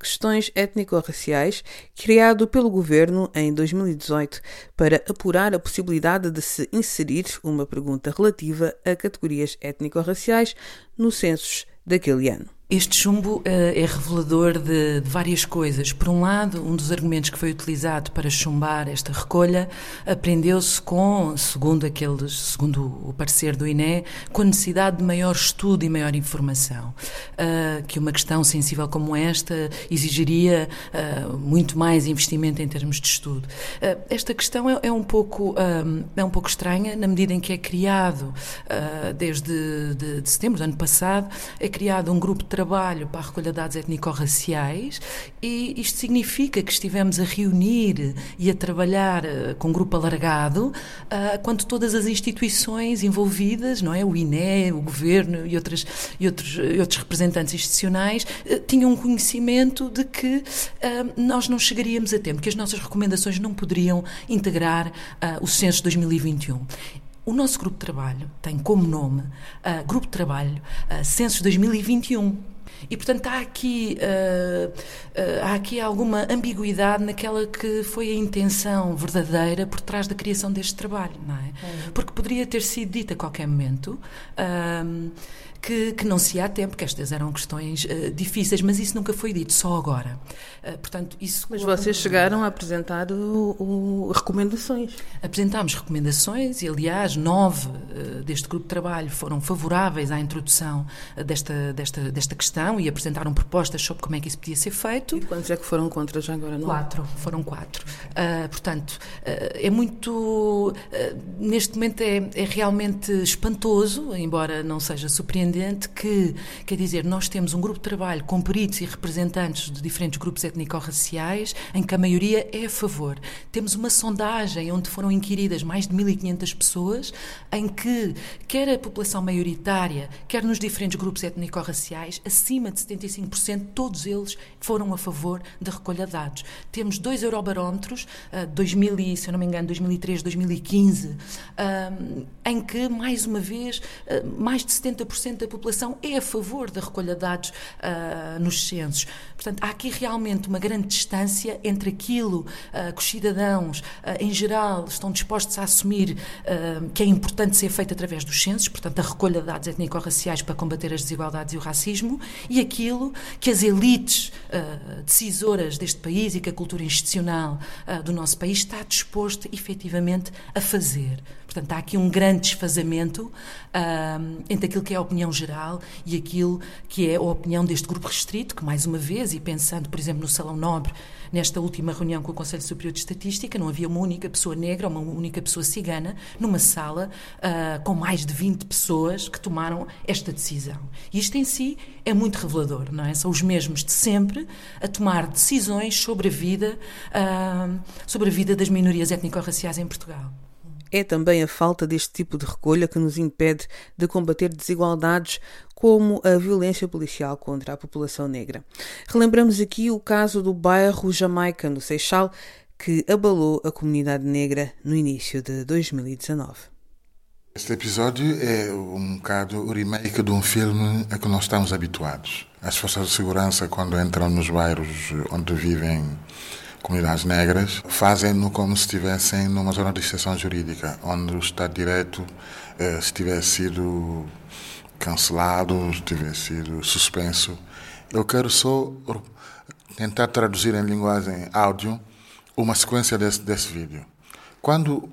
Questões Étnico-Raciais, criado pelo governo em 2018 para apurar a possibilidade de se inserir uma pergunta relativa a categorias étnico-raciais no censos daquele ano. Este chumbo uh, é revelador de, de, várias coisas. Por um lado, um dos argumentos que foi utilizado para chumbar esta recolha aprendeu-se com, segundo aqueles, segundo o parecer do INE, com a necessidade de maior estudo e maior informação. Uh, que uma questão sensível como esta exigiria uh, muito mais investimento em termos de estudo. esta questão é, é um pouco é um pouco estranha na medida em que é criado desde de, de setembro do ano passado é criado um grupo de trabalho para a recolha de dados étnico-raciais e isto significa que estivemos a reunir e a trabalhar uh, com um grupo alargado uh, quando todas as instituições envolvidas, não é, o INE, o governo e, outras, e outros, e outros representantes institucionais uh, tinham conhecimento de que nós não chegaríamos a tempo, que as nossas recomendações não poderiam integrar o censo de 2021. O nosso grupo de trabalho tem como nome uh, Grupo de Trabalho uh, Censos 2021. E, portanto, há aqui, uh, uh, há aqui alguma ambiguidade naquela que foi a intenção verdadeira por trás da criação deste trabalho, não é? Uhum. Porque poderia ter sido dito a qualquer momento. Uh, que, que não se há tempo, que estas eram questões difíceis, mas isso nunca foi dito, só agora. Uh, portanto, isso mas vocês chegaram a apresentar o, o, recomendações. Apresentámos recomendações e, aliás, nove uh, deste grupo de trabalho foram favoráveis à introdução desta, desta, desta questão e apresentaram propostas sobre como é que isso podia ser feito. E quantos é que foram contra já agora? Não? Quatro, foram quatro. portanto, é muito. neste momento é, é realmente espantoso, embora não seja surpreendente que, quer dizer, nós temos um grupo de trabalho com peritos e representantes de diferentes grupos étnico-raciais, em que a maioria é a favor. Temos uma sondagem onde foram inquiridas mais de 1.500 pessoas, em que quer a população maioritária, quer nos diferentes grupos étnico-raciais, acima de 75%, todos eles foram a favor da recolha de dados. Temos dois eurobarómetros, 2000 e, se eu não me engano, 2003, 2015, em que, mais uma vez, mais de 70% da população é a favor da recolha de dados nos censos. Portanto, há aqui realmente uma grande distância entre aquilo uh, que os cidadãos, uh, em geral, estão dispostos a assumir que é importante ser feito através dos censos, portanto, a recolha de dados étnico-raciais para combater as desigualdades e o racismo, e aquilo que as elites decisoras deste país e que a cultura institucional do nosso país está disposto efetivamente a fazer. Portanto, há aqui um grande desfazamento entre aquilo que é a opinião geral e aquilo que é a opinião deste grupo restrito, que, mais uma vez, e pensando, por exemplo, no Salão Nobre, nesta última reunião com o Conselho Superior de Estatística, não havia uma única pessoa negra, uma única pessoa cigana, numa sala uh, com mais de 20 pessoas que tomaram esta decisão. E isto em si é muito revelador, não é? São os mesmos de sempre a tomar decisões sobre a vida, uh, sobre a vida das minorias étnico-raciais em Portugal. É também a falta deste tipo de recolha que nos impede de combater desigualdades como a violência policial contra a população negra. Relembramos aqui o caso do bairro Jamaica, no Seixal, que abalou a comunidade negra no início de 2019. Este episódio é um bocado o remake de um filme a que nós estamos habituados. As forças de segurança, quando entram nos bairros onde vivem comunidades negras, fazem-no como se estivessem numa zona de exceção jurídica, onde o Estado de Direito, eh, se tivesse sido cancelado, se tivesse sido suspenso. Eu quero só tentar traduzir em linguagem áudio uma sequência desse, desse vídeo. Quando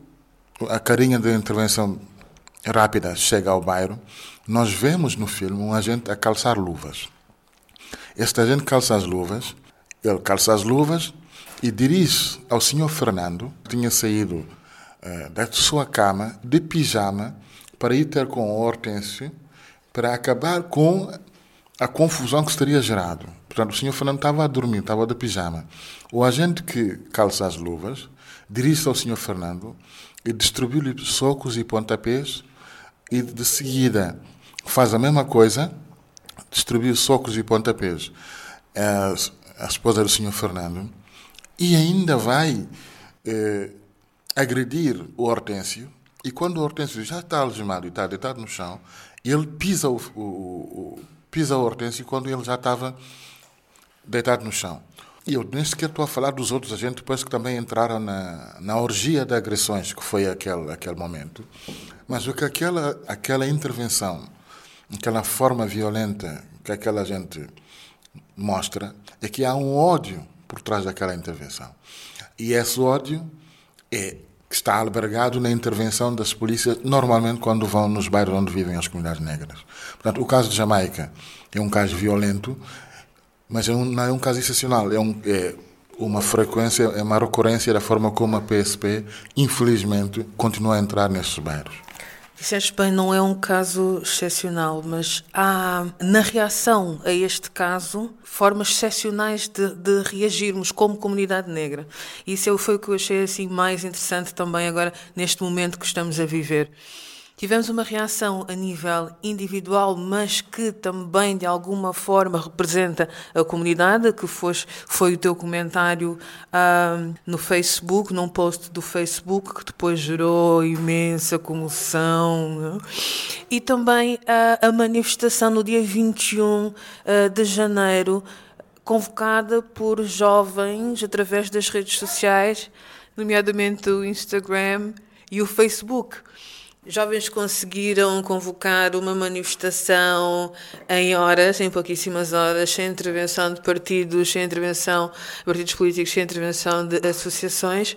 a carinha de intervenção rápida chega ao bairro, nós vemos no filme um agente a calçar luvas. Este agente calça as luvas, ele calça as luvas e dirige ao senhor Fernando, que tinha saído uh, da sua cama de pijama para ir ter com Hortêncio para acabar com a confusão que se teria gerado. Portanto, o senhor Fernando estava a dormir, estava de pijama. O agente que calça as luvas dirige-se ao senhor Fernando e distribui-lhe socos e pontapés e de seguida faz a mesma coisa, distribui socos e pontapés. A, a esposa do senhor Fernando e ainda vai eh, agredir o Hortêncio. E quando o Hortêncio já está algemado e está deitado no chão, ele pisa o, o, o, pisa o Hortêncio quando ele já estava deitado no chão. E eu nem sequer estou a falar dos outros agentes depois que também entraram na, na orgia de agressões, que foi aquele, aquele momento. Mas o que aquela, aquela intervenção, aquela forma violenta que aquela gente mostra é que há um ódio por trás daquela intervenção. E esse ódio é que está albergado na intervenção das polícias, normalmente quando vão nos bairros onde vivem as comunidades negras. Portanto, o caso de Jamaica é um caso violento, mas é um, não é um caso excepcional, é, um, é uma frequência, é uma recorrência da forma como a PSP, infelizmente, continua a entrar nesses bairros. Disseste bem, não é um caso excepcional, mas há na reação a este caso formas excepcionais de, de reagirmos como comunidade negra. Isso foi o que eu achei assim mais interessante também agora neste momento que estamos a viver. Tivemos uma reação a nível individual, mas que também de alguma forma representa a comunidade, que foi, foi o teu comentário ah, no Facebook, num post do Facebook, que depois gerou imensa comoção. E também a manifestação no dia 21 ah, de janeiro, convocada por jovens através das redes sociais, nomeadamente o Instagram e o Facebook. Jovens conseguiram convocar uma manifestação em horas, em pouquíssimas horas, sem intervenção de partidos, sem intervenção de partidos políticos, sem intervenção de associações.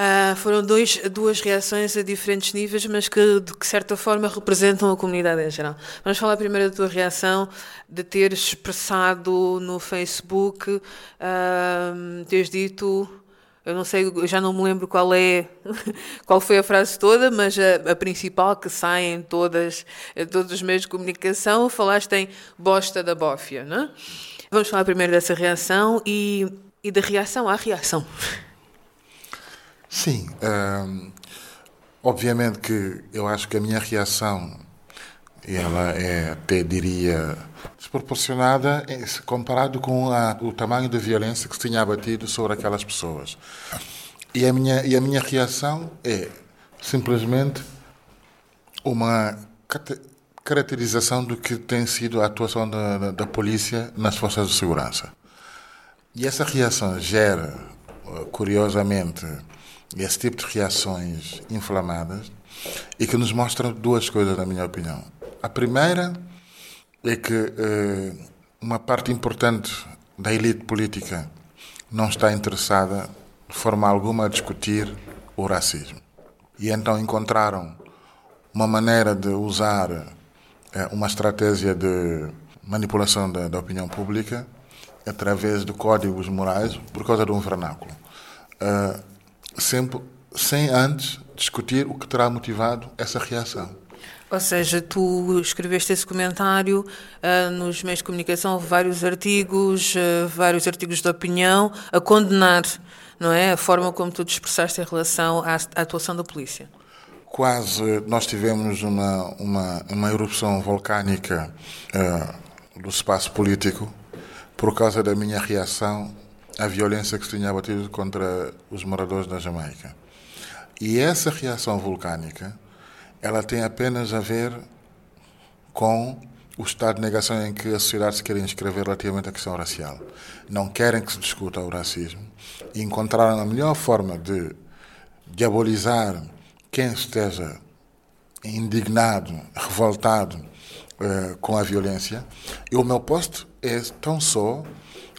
Uh, foram dois, duas reações a diferentes níveis, mas que de certa forma representam a comunidade em geral. Vamos falar primeiro da tua reação de ter expressado no Facebook, uh, teres dito eu não sei, eu já não me lembro qual é, [LAUGHS] qual foi a frase toda, mas a, a principal que sai em todas, em todos os meios de comunicação, falaste em bosta da bófia, não é? Vamos falar primeiro dessa reação e, e da reação à reação. Sim, hum, obviamente que eu acho que a minha reação, ela é, até diria, desproporcionada comparado com a, o tamanho de violência que se tinha abatido sobre aquelas pessoas. E a minha, e a minha reação é simplesmente uma caracterização do que tem sido a atuação da, da, da polícia nas forças de segurança. E essa reação gera, curiosamente, esse tipo de reações inflamadas e que nos mostram duas coisas, na minha opinião. A primeira é que eh, uma parte importante da elite política não está interessada de forma alguma a discutir o racismo. E então encontraram uma maneira de usar eh, uma estratégia de manipulação da, da, opinião pública através de códigos morais por causa de um vernáculo. Uh, sempre, sem antes discutir o que terá motivado essa reação. Ou seja, tu escreveste esse comentário uh, nos meios de comunicação, vários artigos, uh, vários artigos de opinião, a condenar, não é? A forma como tu te expressaste em relação à, à atuação da polícia. Quase nós tivemos uma, uma, uma erupção volcânica uh, do espaço político por causa da minha reação à violência que se tinha abatido contra os moradores da Jamaica. E essa reação vulcânica ela tem apenas a ver com o estado de negação em que a sociedade se quer inscrever relativamente à questão racial. Não querem que se discuta o racismo e encontraram a melhor forma de diabolizar quem esteja indignado, revoltado uh, com a violência. E o meu posto é tão só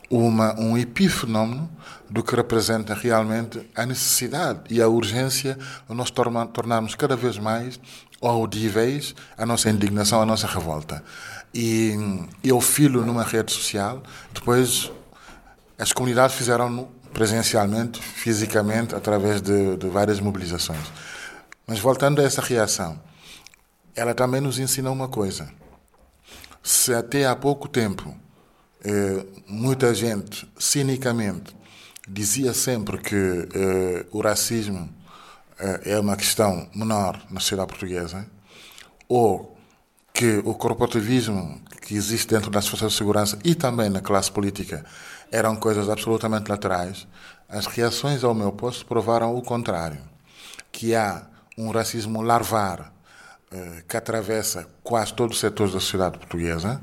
uma, um epifenómeno do que representa realmente a necessidade e a urgência de nós torna, tornarmos cada vez mais audíveis a nossa indignação, a nossa revolta. E eu filo numa rede social, depois as comunidades fizeram presencialmente, fisicamente, através de, de várias mobilizações. Mas voltando a essa reação, ela também nos ensina uma coisa. Se até há pouco tempo eh, muita gente, cinicamente, dizia sempre que eh, o racismo eh, é uma questão menor na sociedade portuguesa, ou que o corporativismo que existe dentro das forças de segurança e também na classe política eram coisas absolutamente laterais, as reações ao meu posto provaram o contrário, que há um racismo larvar eh, que atravessa quase todos os setores da sociedade portuguesa.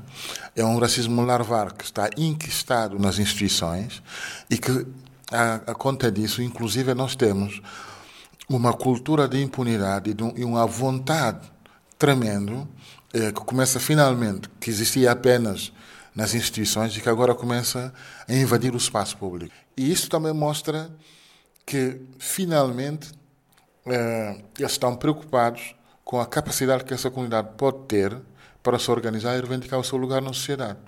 É um racismo larvar que está enquistado nas instituições e que, a, a conta disso, inclusive, nós temos uma cultura de impunidade e uma vontade tremendo eh, que começa finalmente, que existia apenas nas instituições e que agora começa a invadir o espaço público. E isso também mostra que, finalmente, eh, eles estão preocupados com a capacidade que essa comunidade pode ter para se organizar e reivindicar o seu lugar na sociedade.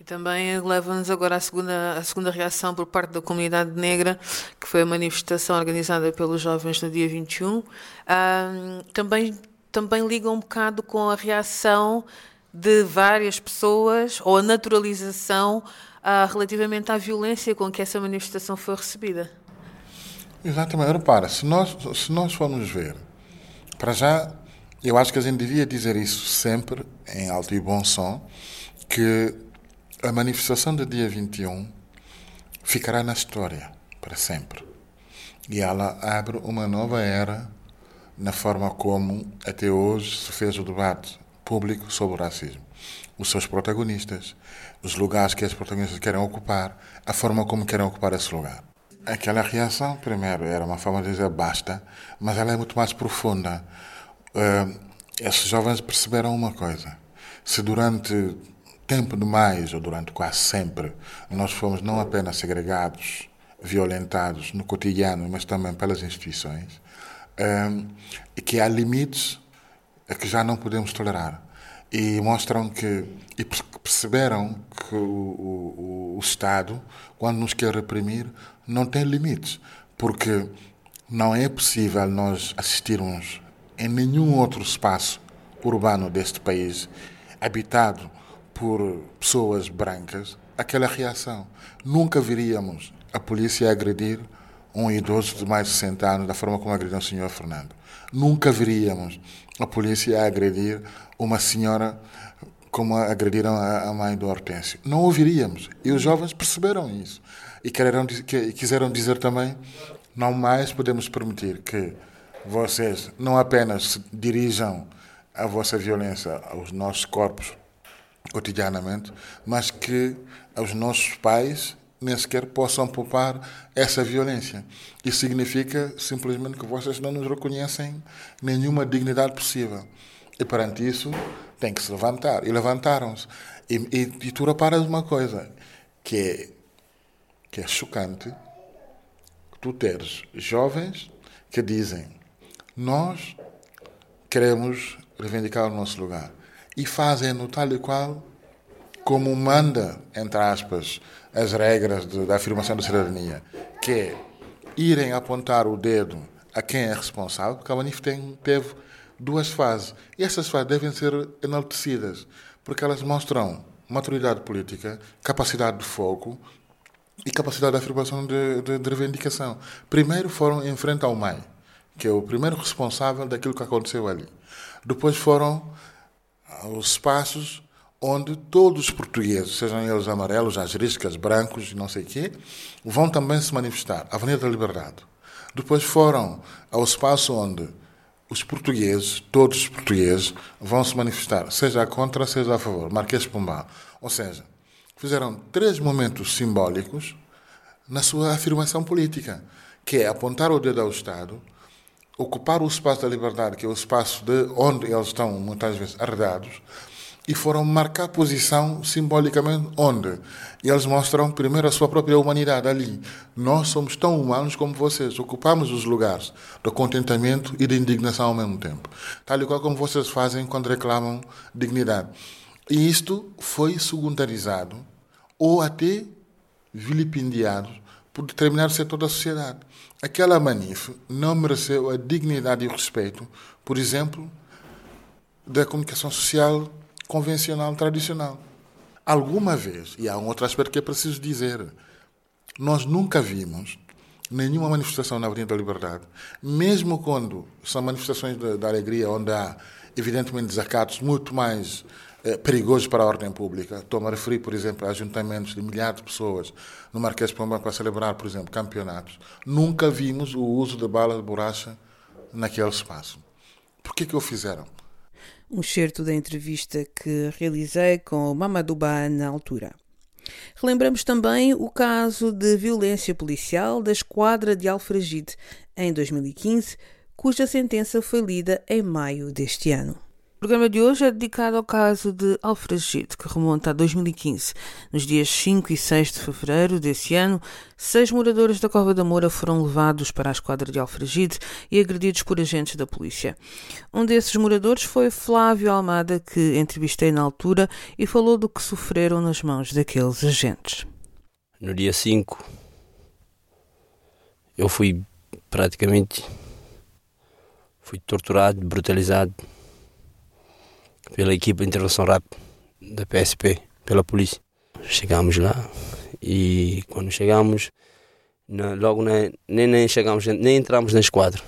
E também leva-nos agora à segunda, à segunda reação por parte da comunidade negra, que foi a manifestação organizada pelos jovens no dia 21. Ah, também, também liga um bocado com a reação de várias pessoas ou a naturalização ah, relativamente à violência com que essa manifestação foi recebida. Exatamente. Repara, se nós, se nós formos ver, para já, eu acho que a gente devia dizer isso sempre, em alto e bom som, que a manifestação do dia 21 ficará na história para sempre. E ela abre uma nova era na forma como até hoje se fez o debate público sobre o racismo. Os seus protagonistas, os lugares que esses protagonistas querem ocupar, a forma como querem ocupar esse lugar. Aquela reação, primeiro, era uma forma de dizer basta, mas ela é muito mais profunda. Uh, esses jovens perceberam uma coisa. Se durante tempo demais, ou durante quase sempre, nós fomos não apenas segregados, violentados no cotidiano, mas também pelas instituições, uh, e que há limites a que já não podemos tolerar. E mostram que, e perceberam que o, o, o Estado, quando nos quer reprimir, não tem limites, porque não é possível nós assistirmos em nenhum outro espaço urbano deste país, habitado por pessoas brancas, aquela reação. Nunca viríamos a polícia agredir um idoso de mais de 60 anos da forma como agrediu o senhor Fernando. Nunca veríamos a polícia agredir uma senhora como agrediram a mãe do Hortêncio. Não ouviríamos. E os jovens perceberam isso e quereram, que, quiseram dizer também: não mais podemos permitir que vocês não apenas dirijam a vossa violência aos nossos corpos cotidianamente, mas que os nossos pais nem sequer possam poupar essa violência. Isso significa simplesmente que vocês não nos reconhecem nenhuma dignidade possível. E perante isso, tem que se levantar. E levantaram-se. E, e, e tu reparas uma coisa, que é que é chocante tu teres jovens que dizem nós queremos reivindicar o nosso lugar e fazem-no tal e qual como manda, entre aspas, as regras de, da afirmação da cidadania, que é irem apontar o dedo a quem é responsável, porque a Manif tem, teve duas fases. E essas fases devem ser enaltecidas, porque elas mostram maturidade política, capacidade de foco, e capacidade de afirmação de, de, de, reivindicação. Primeiro foram em frente ao MAI, que é o primeiro responsável daquilo que aconteceu ali. Depois foram aos espaços onde todos os portugueses, sejam eles amarelos, ageriscas, brancos, não sei o quê, vão também se manifestar. Avenida da Liberdade. Depois foram ao espaço onde os portugueses, todos os portugueses, vão se manifestar, seja contra, seja a favor. Marquês Pombal. Ou seja, fizeram três momentos simbólicos na sua afirmação política, que é apontar o dedo ao Estado, ocupar o espaço da liberdade, que é o espaço de onde eles estão muitas vezes arredados, e foram marcar posição simbolicamente onde eles mostram primeiro a sua própria humanidade ali. Nós somos tão humanos como vocês, ocupamos os lugares do contentamento e da indignação ao mesmo tempo, tal e qual como vocês fazem quando reclamam dignidade. E isto foi secundarizado ou até vilipendiado por determinado setor da sociedade. Aquela manif não mereceu a dignidade e o respeito, por exemplo, da comunicação social convencional tradicional. Alguma vez, e há um outro aspecto que é preciso dizer, nós nunca vimos nenhuma manifestação na Avenida da Liberdade, mesmo quando são manifestações da alegria, onde há, evidentemente, desacatos muito mais é, perigoso para a ordem pública. Estou-me a referir, por exemplo, a ajuntamentos de milhares de pessoas no Marquês de Pombal para celebrar, por exemplo, campeonatos. Nunca vimos o uso de bala de borracha naquele espaço. Por que que o fizeram? Um certo da entrevista que realizei com o Mamadouba na altura. Relembramos também o caso de violência policial da esquadra de Alfragide, em 2015, cuja sentença foi lida em maio deste ano. O programa de hoje é dedicado ao caso de Alfragide, que remonta a 2015. Nos dias 5 e 6 de fevereiro desse ano, seis moradores da Cova da Moura foram levados para a esquadra de Alfragide e agredidos por agentes da polícia. Um desses moradores foi Flávio Almada, que entrevistei na altura e falou do que sofreram nas mãos daqueles agentes. No dia 5, eu fui praticamente fui torturado, brutalizado pela equipa de intervenção rápida da PSP, pela polícia. Chegámos lá e quando chegámos, logo na, nem, nem chegámos, nem entramos na esquadra.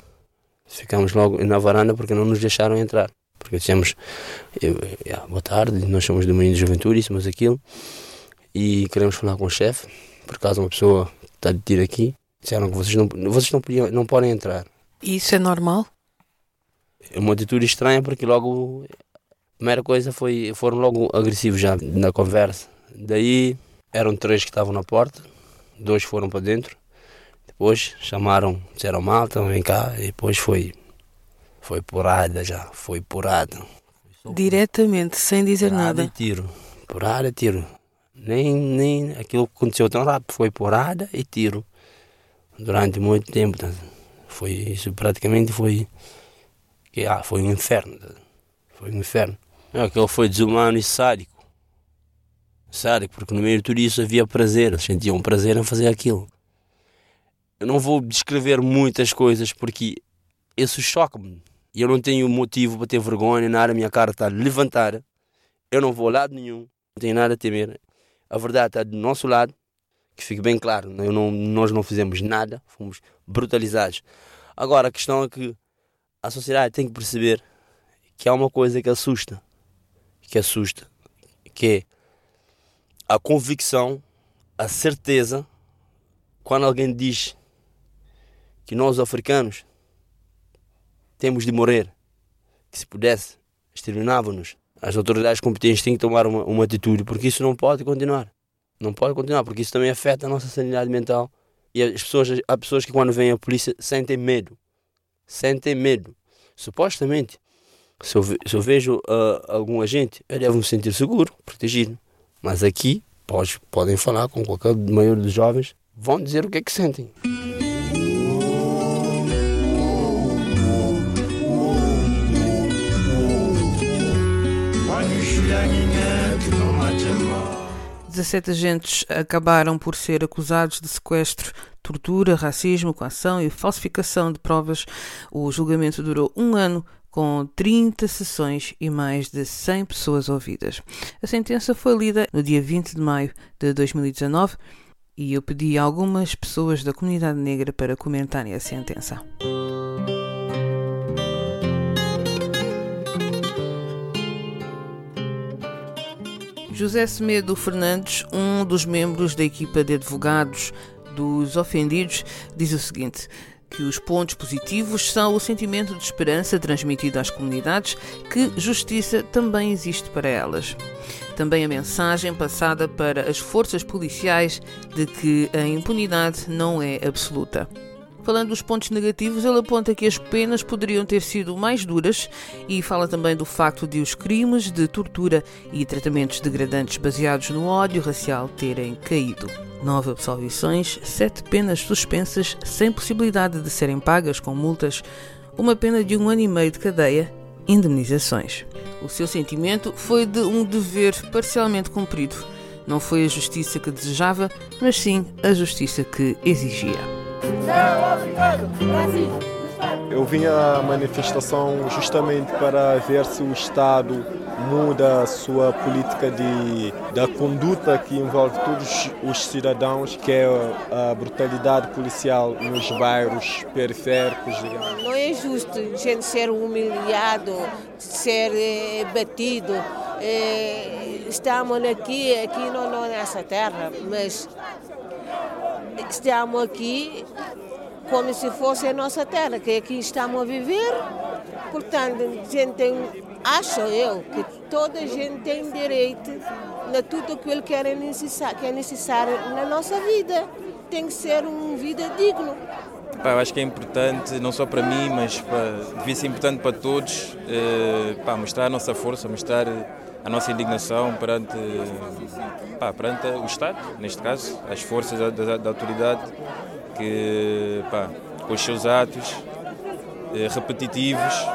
Ficámos logo na varanda porque não nos deixaram entrar. Porque dissemos, eu, eu, boa tarde, nós somos do Menino de Juventude, isso, mas aquilo, e queremos falar com o chefe, por causa uma pessoa está de tiro aqui, disseram que vocês não, vocês não, podiam, não podem entrar. Isso é normal? É uma atitude estranha porque logo primeira coisa foi foram logo agressivos já na conversa. Daí eram três que estavam na porta, dois foram para dentro. Depois chamaram, disseram malta, vem cá, e depois foi foi porada já, foi porada. Diretamente, sem dizer porada nada. E tiro, porada e tiro. Nem, nem aquilo que aconteceu tão rápido, foi porada e tiro. Durante muito tempo. Foi isso praticamente foi. Que, ah, foi um inferno. Foi um inferno. Aquele foi desumano e sádico. Sádico, porque no meio de tudo isso havia prazer, eles sentiam prazer em fazer aquilo. Eu não vou descrever muitas coisas porque isso choca-me. E eu não tenho motivo para ter vergonha, nada, a minha cara está levantada. Eu não vou a lado nenhum, não tenho nada a temer. A verdade está do nosso lado, que fique bem claro, não, nós não fizemos nada, fomos brutalizados. Agora, a questão é que a sociedade tem que perceber que há uma coisa que assusta que assusta, que é a convicção, a certeza, quando alguém diz que nós africanos temos de morrer, que se pudesse, exterminavam-nos. As autoridades competentes têm que tomar uma, uma atitude, porque isso não pode continuar. Não pode continuar, porque isso também afeta a nossa sanidade mental. E as pessoas, há pessoas que quando vêm a polícia sentem medo. Sentem medo. Supostamente se eu, se eu vejo uh, algum agente, eu devo me sentir seguro, protegido. Mas aqui, pode, podem falar com qualquer maior dos jovens, vão dizer o que é que sentem. Dezessete agentes acabaram por ser acusados de sequestro, tortura, racismo, coação e falsificação de provas. O julgamento durou um ano, com 30 sessões e mais de 100 pessoas ouvidas. A sentença foi lida no dia 20 de maio de 2019 e eu pedi a algumas pessoas da comunidade negra para comentarem a sentença. José Semedo Fernandes, um dos membros da equipa de advogados dos ofendidos, diz o seguinte: que os pontos positivos são o sentimento de esperança transmitido às comunidades, que justiça também existe para elas. Também a mensagem passada para as forças policiais de que a impunidade não é absoluta. Falando dos pontos negativos, ele aponta que as penas poderiam ter sido mais duras e fala também do facto de os crimes de tortura e tratamentos degradantes baseados no ódio racial terem caído. Nove absolvições, sete penas suspensas sem possibilidade de serem pagas com multas, uma pena de um ano e meio de cadeia, indemnizações. O seu sentimento foi de um dever parcialmente cumprido. Não foi a justiça que desejava, mas sim a justiça que exigia. Eu vim à manifestação justamente para ver se o Estado muda a sua política de, da conduta que envolve todos os cidadãos, que é a brutalidade policial nos bairros periféricos. Digamos. Não é justo a gente ser humilhado, ser é, batido. É, estamos aqui, aqui não, não é nossa terra, mas estamos aqui como se fosse a nossa terra, que aqui estamos a viver. Portanto, gente tem, acho eu, que toda a gente tem direito a tudo aquilo que é necessário, que é necessário na nossa vida. Tem que ser uma vida digna. Pá, eu acho que é importante, não só para mim, mas para, devia ser importante para todos, eh, pá, mostrar a nossa força, mostrar a nossa indignação perante, pá, perante o Estado, neste caso, as forças da, da, da autoridade, que pá, com os seus atos eh, repetitivos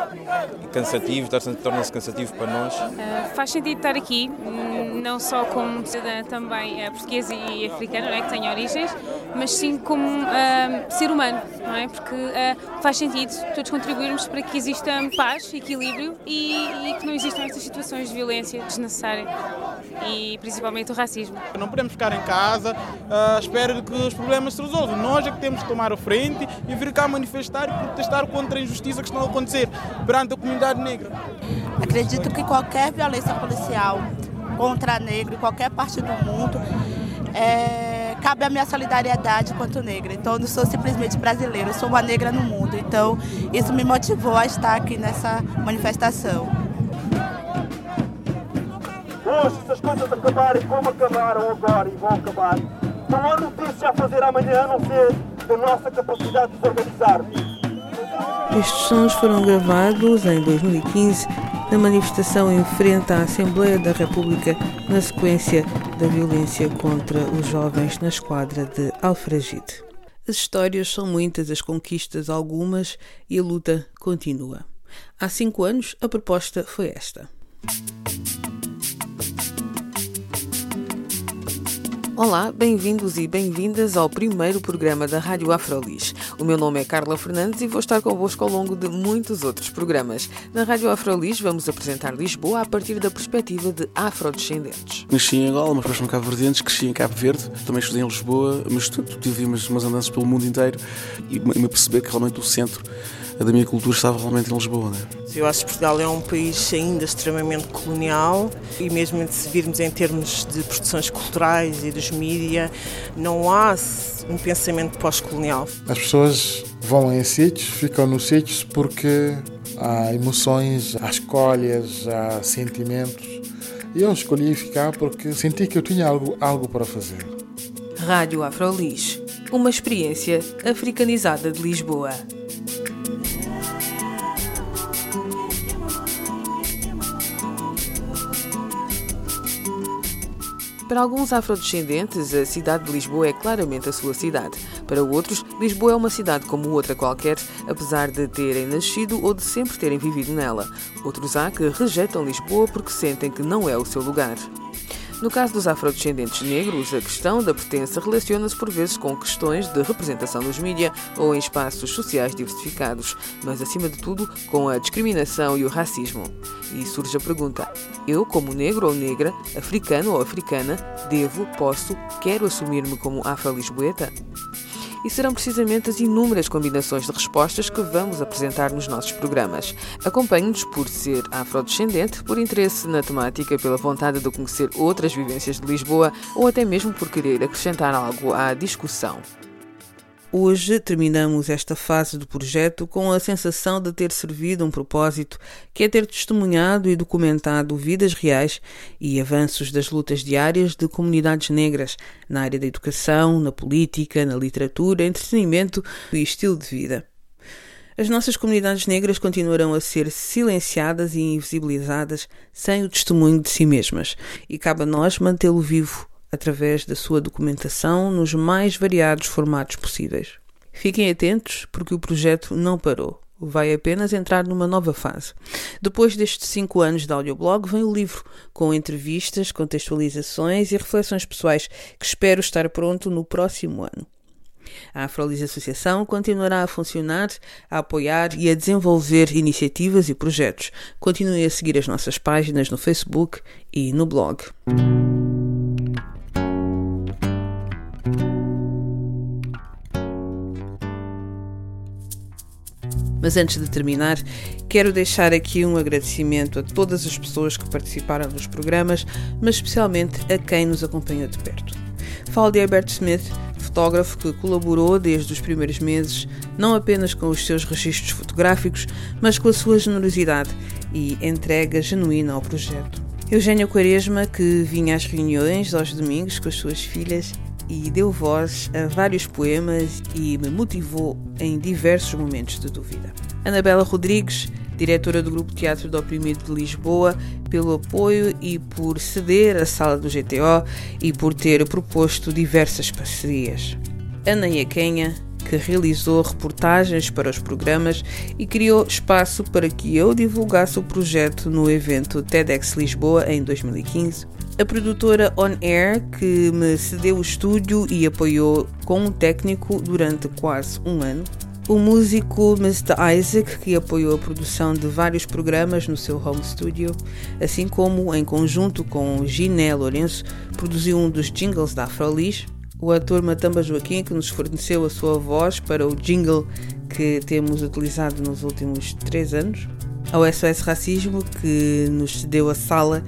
e cansativos, torna-se cansativo para nós. Uh, faz sentido estar aqui, hum, não só como cidadã também uh, portuguesa e africana, é, que tem origens, mas sim como uh, ser humano, não é? Porque faz sentido todos contribuirmos para que exista paz, equilíbrio e, e que não existam estas situações de violência desnecessária e principalmente o racismo. Não podemos ficar em casa à espera de que os problemas se resolvam. Nós é que temos que tomar a frente e vir cá manifestar e protestar contra a injustiça que estão a acontecer perante a comunidade negra. Acredito que qualquer violência policial contra negro em qualquer parte do mundo é, cabe a minha solidariedade quanto negra. Então, eu não sou simplesmente brasileira, eu sou uma negra no mundo. Então, isso me motivou a estar aqui nessa manifestação. Hoje, se as coisas acabarem como acabaram agora e vão acabar, não há notícia a fazer amanhã a não ser da nossa capacidade de organizar. Estes sons foram gravados em 2015 na manifestação em frente à Assembleia da República na sequência da violência contra os jovens na esquadra de Alfragide. As histórias são muitas, as conquistas algumas e a luta continua. Há cinco anos a proposta foi esta. Olá, bem-vindos e bem-vindas ao primeiro programa da Rádio Afrolis. O meu nome é Carla Fernandes e vou estar convosco ao longo de muitos outros programas. Na Rádio Afrolis vamos apresentar Lisboa a partir da perspectiva de afrodescendentes. Nasci em Angola, mas depois no Cabo Verdeentes, cresci em Cabo Verde, também estudei em Lisboa, mas tive umas, umas andanças pelo mundo inteiro e me perceber que realmente o centro da minha cultura estava realmente em Lisboa. Né? Eu acho que Portugal é um país ainda extremamente colonial e mesmo se virmos em termos de produções culturais e dos mídias, não há um pensamento pós-colonial. As pessoas vão em sítios, ficam nos sítios porque há emoções, há escolhas, há sentimentos. E eu escolhi ficar porque senti que eu tinha algo, algo para fazer. Rádio Afrolis, uma experiência africanizada de Lisboa. Para alguns afrodescendentes, a cidade de Lisboa é claramente a sua cidade. Para outros, Lisboa é uma cidade como outra qualquer, apesar de terem nascido ou de sempre terem vivido nela. Outros há que rejeitam Lisboa porque sentem que não é o seu lugar. No caso dos afrodescendentes negros, a questão da pertença relaciona-se por vezes com questões de representação nos mídias ou em espaços sociais diversificados, mas acima de tudo com a discriminação e o racismo. E surge a pergunta: eu, como negro ou negra, africano ou africana, devo, posso, quero assumir-me como afro-lisboeta? E serão precisamente as inúmeras combinações de respostas que vamos apresentar nos nossos programas. Acompanhe-nos por ser afrodescendente, por interesse na temática, pela vontade de conhecer outras vivências de Lisboa ou até mesmo por querer acrescentar algo à discussão. Hoje terminamos esta fase do projeto com a sensação de ter servido um propósito, que é ter testemunhado e documentado vidas reais e avanços das lutas diárias de comunidades negras na área da educação, na política, na literatura, entretenimento e estilo de vida. As nossas comunidades negras continuarão a ser silenciadas e invisibilizadas sem o testemunho de si mesmas, e cabe a nós mantê-lo vivo através da sua documentação nos mais variados formatos possíveis. Fiquem atentos porque o projeto não parou. Vai apenas entrar numa nova fase. Depois destes cinco anos de audioblog, vem o livro, com entrevistas, contextualizações e reflexões pessoais, que espero estar pronto no próximo ano. A Afrolis Associação continuará a funcionar, a apoiar e a desenvolver iniciativas e projetos. Continue a seguir as nossas páginas no Facebook e no blog. Mas antes de terminar, quero deixar aqui um agradecimento a todas as pessoas que participaram dos programas, mas especialmente a quem nos acompanhou de perto. Falo de Herbert Smith, fotógrafo que colaborou desde os primeiros meses, não apenas com os seus registros fotográficos, mas com a sua generosidade e entrega genuína ao projeto. Eugênio Quaresma, que vinha às reuniões aos domingos com as suas filhas e deu voz a vários poemas e me motivou em diversos momentos de dúvida. Anabela Rodrigues, diretora do Grupo Teatro do Oprimido de Lisboa, pelo apoio e por ceder a sala do GTO e por ter proposto diversas parcerias. Ana Iaquenha, que realizou reportagens para os programas e criou espaço para que eu divulgasse o projeto no evento TEDx Lisboa em 2015. A produtora On Air, que me cedeu o estúdio e apoiou com um técnico durante quase um ano. O músico Mr. Isaac, que apoiou a produção de vários programas no seu home studio, assim como, em conjunto com Giné Lourenço, produziu um dos jingles da Afrolis o ator Matamba Joaquim, que nos forneceu a sua voz para o jingle que temos utilizado nos últimos três anos, ao SOS Racismo, que nos cedeu a sala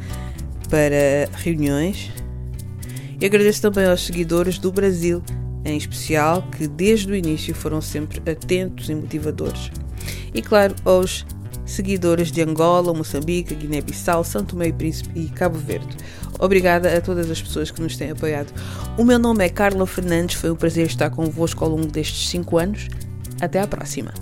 para reuniões, e agradeço também aos seguidores do Brasil, em especial, que desde o início foram sempre atentos e motivadores. E claro, aos seguidores de Angola, Moçambique, Guiné-Bissau, Santo e Príncipe e Cabo Verde. Obrigada a todas as pessoas que nos têm apoiado. O meu nome é Carla Fernandes, foi um prazer estar convosco ao longo destes 5 anos. Até à próxima!